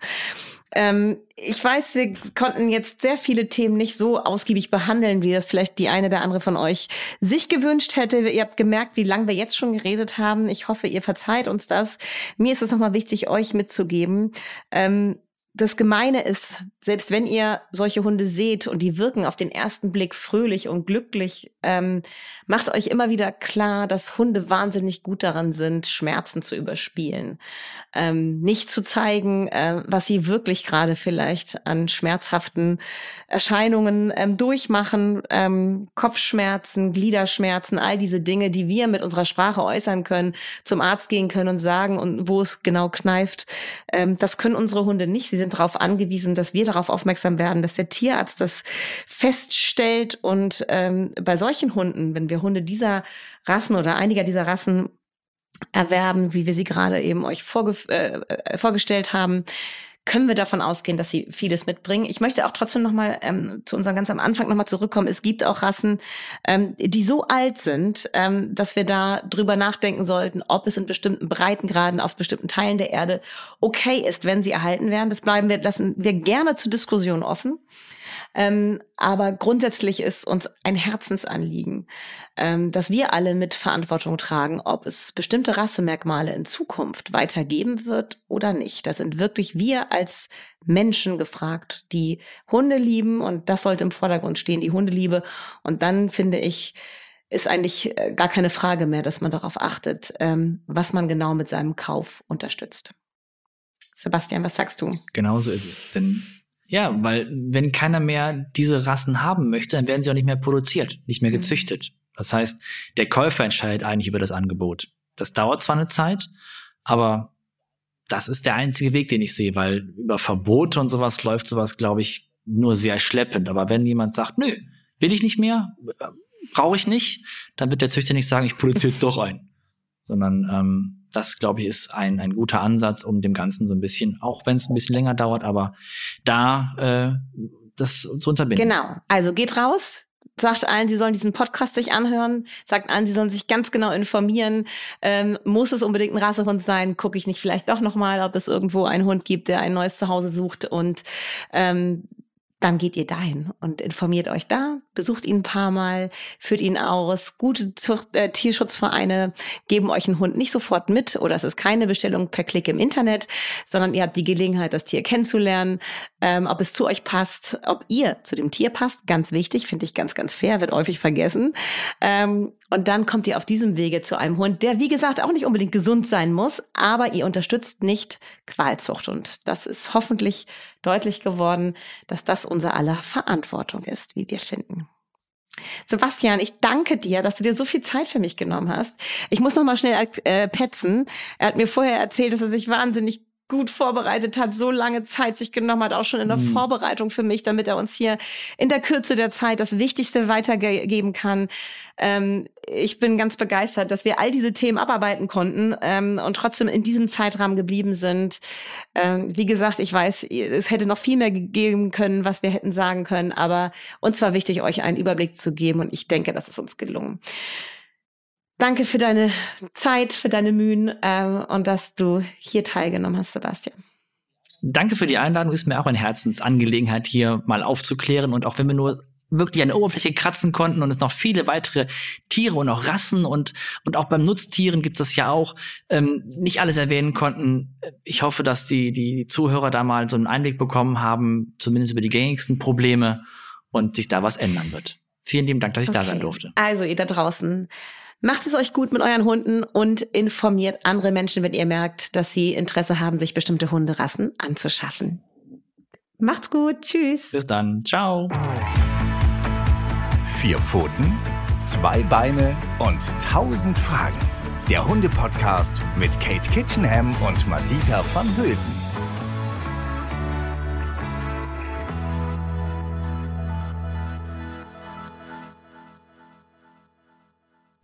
A: Ähm, ich weiß, wir konnten jetzt sehr viele Themen nicht so ausgiebig behandeln, wie das vielleicht die eine oder andere von euch sich gewünscht hätte. Ihr habt gemerkt, wie lange wir jetzt schon geredet haben. Ich hoffe, ihr verzeiht uns das. Mir ist es nochmal wichtig, euch mitzugeben. Ähm, das Gemeine ist, selbst wenn ihr solche Hunde seht und die wirken auf den ersten Blick fröhlich und glücklich, ähm, macht euch immer wieder klar, dass Hunde wahnsinnig gut daran sind, Schmerzen zu überspielen. Ähm, nicht zu zeigen, äh, was sie wirklich gerade vielleicht an schmerzhaften Erscheinungen ähm, durchmachen, ähm, Kopfschmerzen, Gliederschmerzen, all diese Dinge, die wir mit unserer Sprache äußern können, zum Arzt gehen können und sagen und wo es genau kneift. Ähm, das können unsere Hunde nicht. Sie sind darauf angewiesen, dass wir darauf aufmerksam werden, dass der Tierarzt das feststellt. Und ähm, bei solchen Hunden, wenn wir Hunde dieser Rassen oder einiger dieser Rassen erwerben, wie wir sie gerade eben euch vorge äh, äh vorgestellt haben, können wir davon ausgehen, dass sie vieles mitbringen. Ich möchte auch trotzdem noch mal ähm, zu unserem ganz am Anfang noch mal zurückkommen. Es gibt auch Rassen, ähm, die so alt sind, ähm, dass wir da drüber nachdenken sollten, ob es in bestimmten Breitengraden auf bestimmten Teilen der Erde okay ist, wenn sie erhalten werden. Das bleiben wir, lassen wir gerne zur Diskussion offen. Ähm, aber grundsätzlich ist uns ein Herzensanliegen, ähm, dass wir alle mit Verantwortung tragen, ob es bestimmte Rassemerkmale in Zukunft weitergeben wird oder nicht. Da sind wirklich wir als Menschen gefragt, die Hunde lieben und das sollte im Vordergrund stehen, die Hundeliebe. Und dann finde ich, ist eigentlich äh, gar keine Frage mehr, dass man darauf achtet, ähm, was man genau mit seinem Kauf unterstützt. Sebastian, was sagst du?
C: Genauso ist es. Denn ja, weil wenn keiner mehr diese Rassen haben möchte, dann werden sie auch nicht mehr produziert, nicht mehr mhm. gezüchtet. Das heißt, der Käufer entscheidet eigentlich über das Angebot. Das dauert zwar eine Zeit, aber das ist der einzige Weg, den ich sehe, weil über Verbote und sowas läuft sowas, glaube ich, nur sehr schleppend. Aber wenn jemand sagt, nö, will ich nicht mehr, brauche ich nicht, dann wird der Züchter nicht sagen, ich produziere jetzt doch ein. Sondern ähm, das, glaube ich, ist ein, ein guter Ansatz, um dem Ganzen so ein bisschen, auch wenn es ein bisschen länger dauert, aber da äh, das zu unterbinden.
A: Genau. Also geht raus, sagt allen, sie sollen diesen Podcast sich anhören, sagt allen, sie sollen sich ganz genau informieren. Ähm, muss es unbedingt ein Rassehund sein? Gucke ich nicht vielleicht doch nochmal, ob es irgendwo einen Hund gibt, der ein neues Zuhause sucht und ähm, dann geht ihr dahin und informiert euch da, besucht ihn ein paar Mal, führt ihn aus. Gute Zucht, äh, Tierschutzvereine geben euch einen Hund nicht sofort mit oder es ist keine Bestellung per Klick im Internet, sondern ihr habt die Gelegenheit, das Tier kennenzulernen, ähm, ob es zu euch passt, ob ihr zu dem Tier passt. Ganz wichtig, finde ich ganz, ganz fair, wird häufig vergessen. Ähm, Und dann kommt ihr auf diesem Wege zu einem Hund, der wie gesagt auch nicht unbedingt gesund sein muss, aber ihr unterstützt nicht Qualzucht. Und das ist hoffentlich deutlich geworden, dass das unser aller Verantwortung ist, wie wir finden. Sebastian, ich danke dir, dass du dir so viel Zeit für mich genommen hast. Ich muss noch mal schnell äh, petzen. Er hat mir vorher erzählt, dass er sich wahnsinnig gut vorbereitet hat, so lange Zeit sich genommen hat, auch schon in der mhm. Vorbereitung für mich, damit er uns hier in der Kürze der Zeit das Wichtigste weitergeben kann. Ähm, ich bin ganz begeistert, dass wir all diese Themen abarbeiten konnten ähm, und trotzdem in diesem Zeitrahmen geblieben sind. Ähm, wie gesagt, ich weiß, es hätte noch viel mehr gegeben können, was wir hätten sagen können, aber uns war wichtig, euch einen Überblick zu geben und ich denke, das ist uns gelungen. Danke für deine Zeit, für deine Mühen ähm, und dass du hier teilgenommen hast, Sebastian.
C: Danke für die Einladung. Ist mir auch eine Herzensangelegenheit, hier mal aufzuklären. Und auch wenn wir nur wirklich an der Oberfläche kratzen konnten und es noch viele weitere Tiere und auch Rassen und, und auch beim Nutztieren gibt es das ja auch, ähm, nicht alles erwähnen konnten. Ich hoffe, dass die, die Zuhörer da mal so einen Einblick bekommen haben, zumindest über die gängigsten Probleme und sich da was ändern wird. Vielen lieben Dank, dass ich okay. da sein durfte.
A: Also ihr da draußen, Macht es euch gut mit euren Hunden und informiert andere Menschen, wenn ihr merkt, dass sie Interesse haben, sich bestimmte Hunderassen anzuschaffen. Macht's gut. Tschüss.
C: Bis dann. Ciao.
B: Vier Pfoten, zwei Beine und tausend Fragen. Der Hunde-Podcast mit Kate Kitchenham und Madita van Hülsen.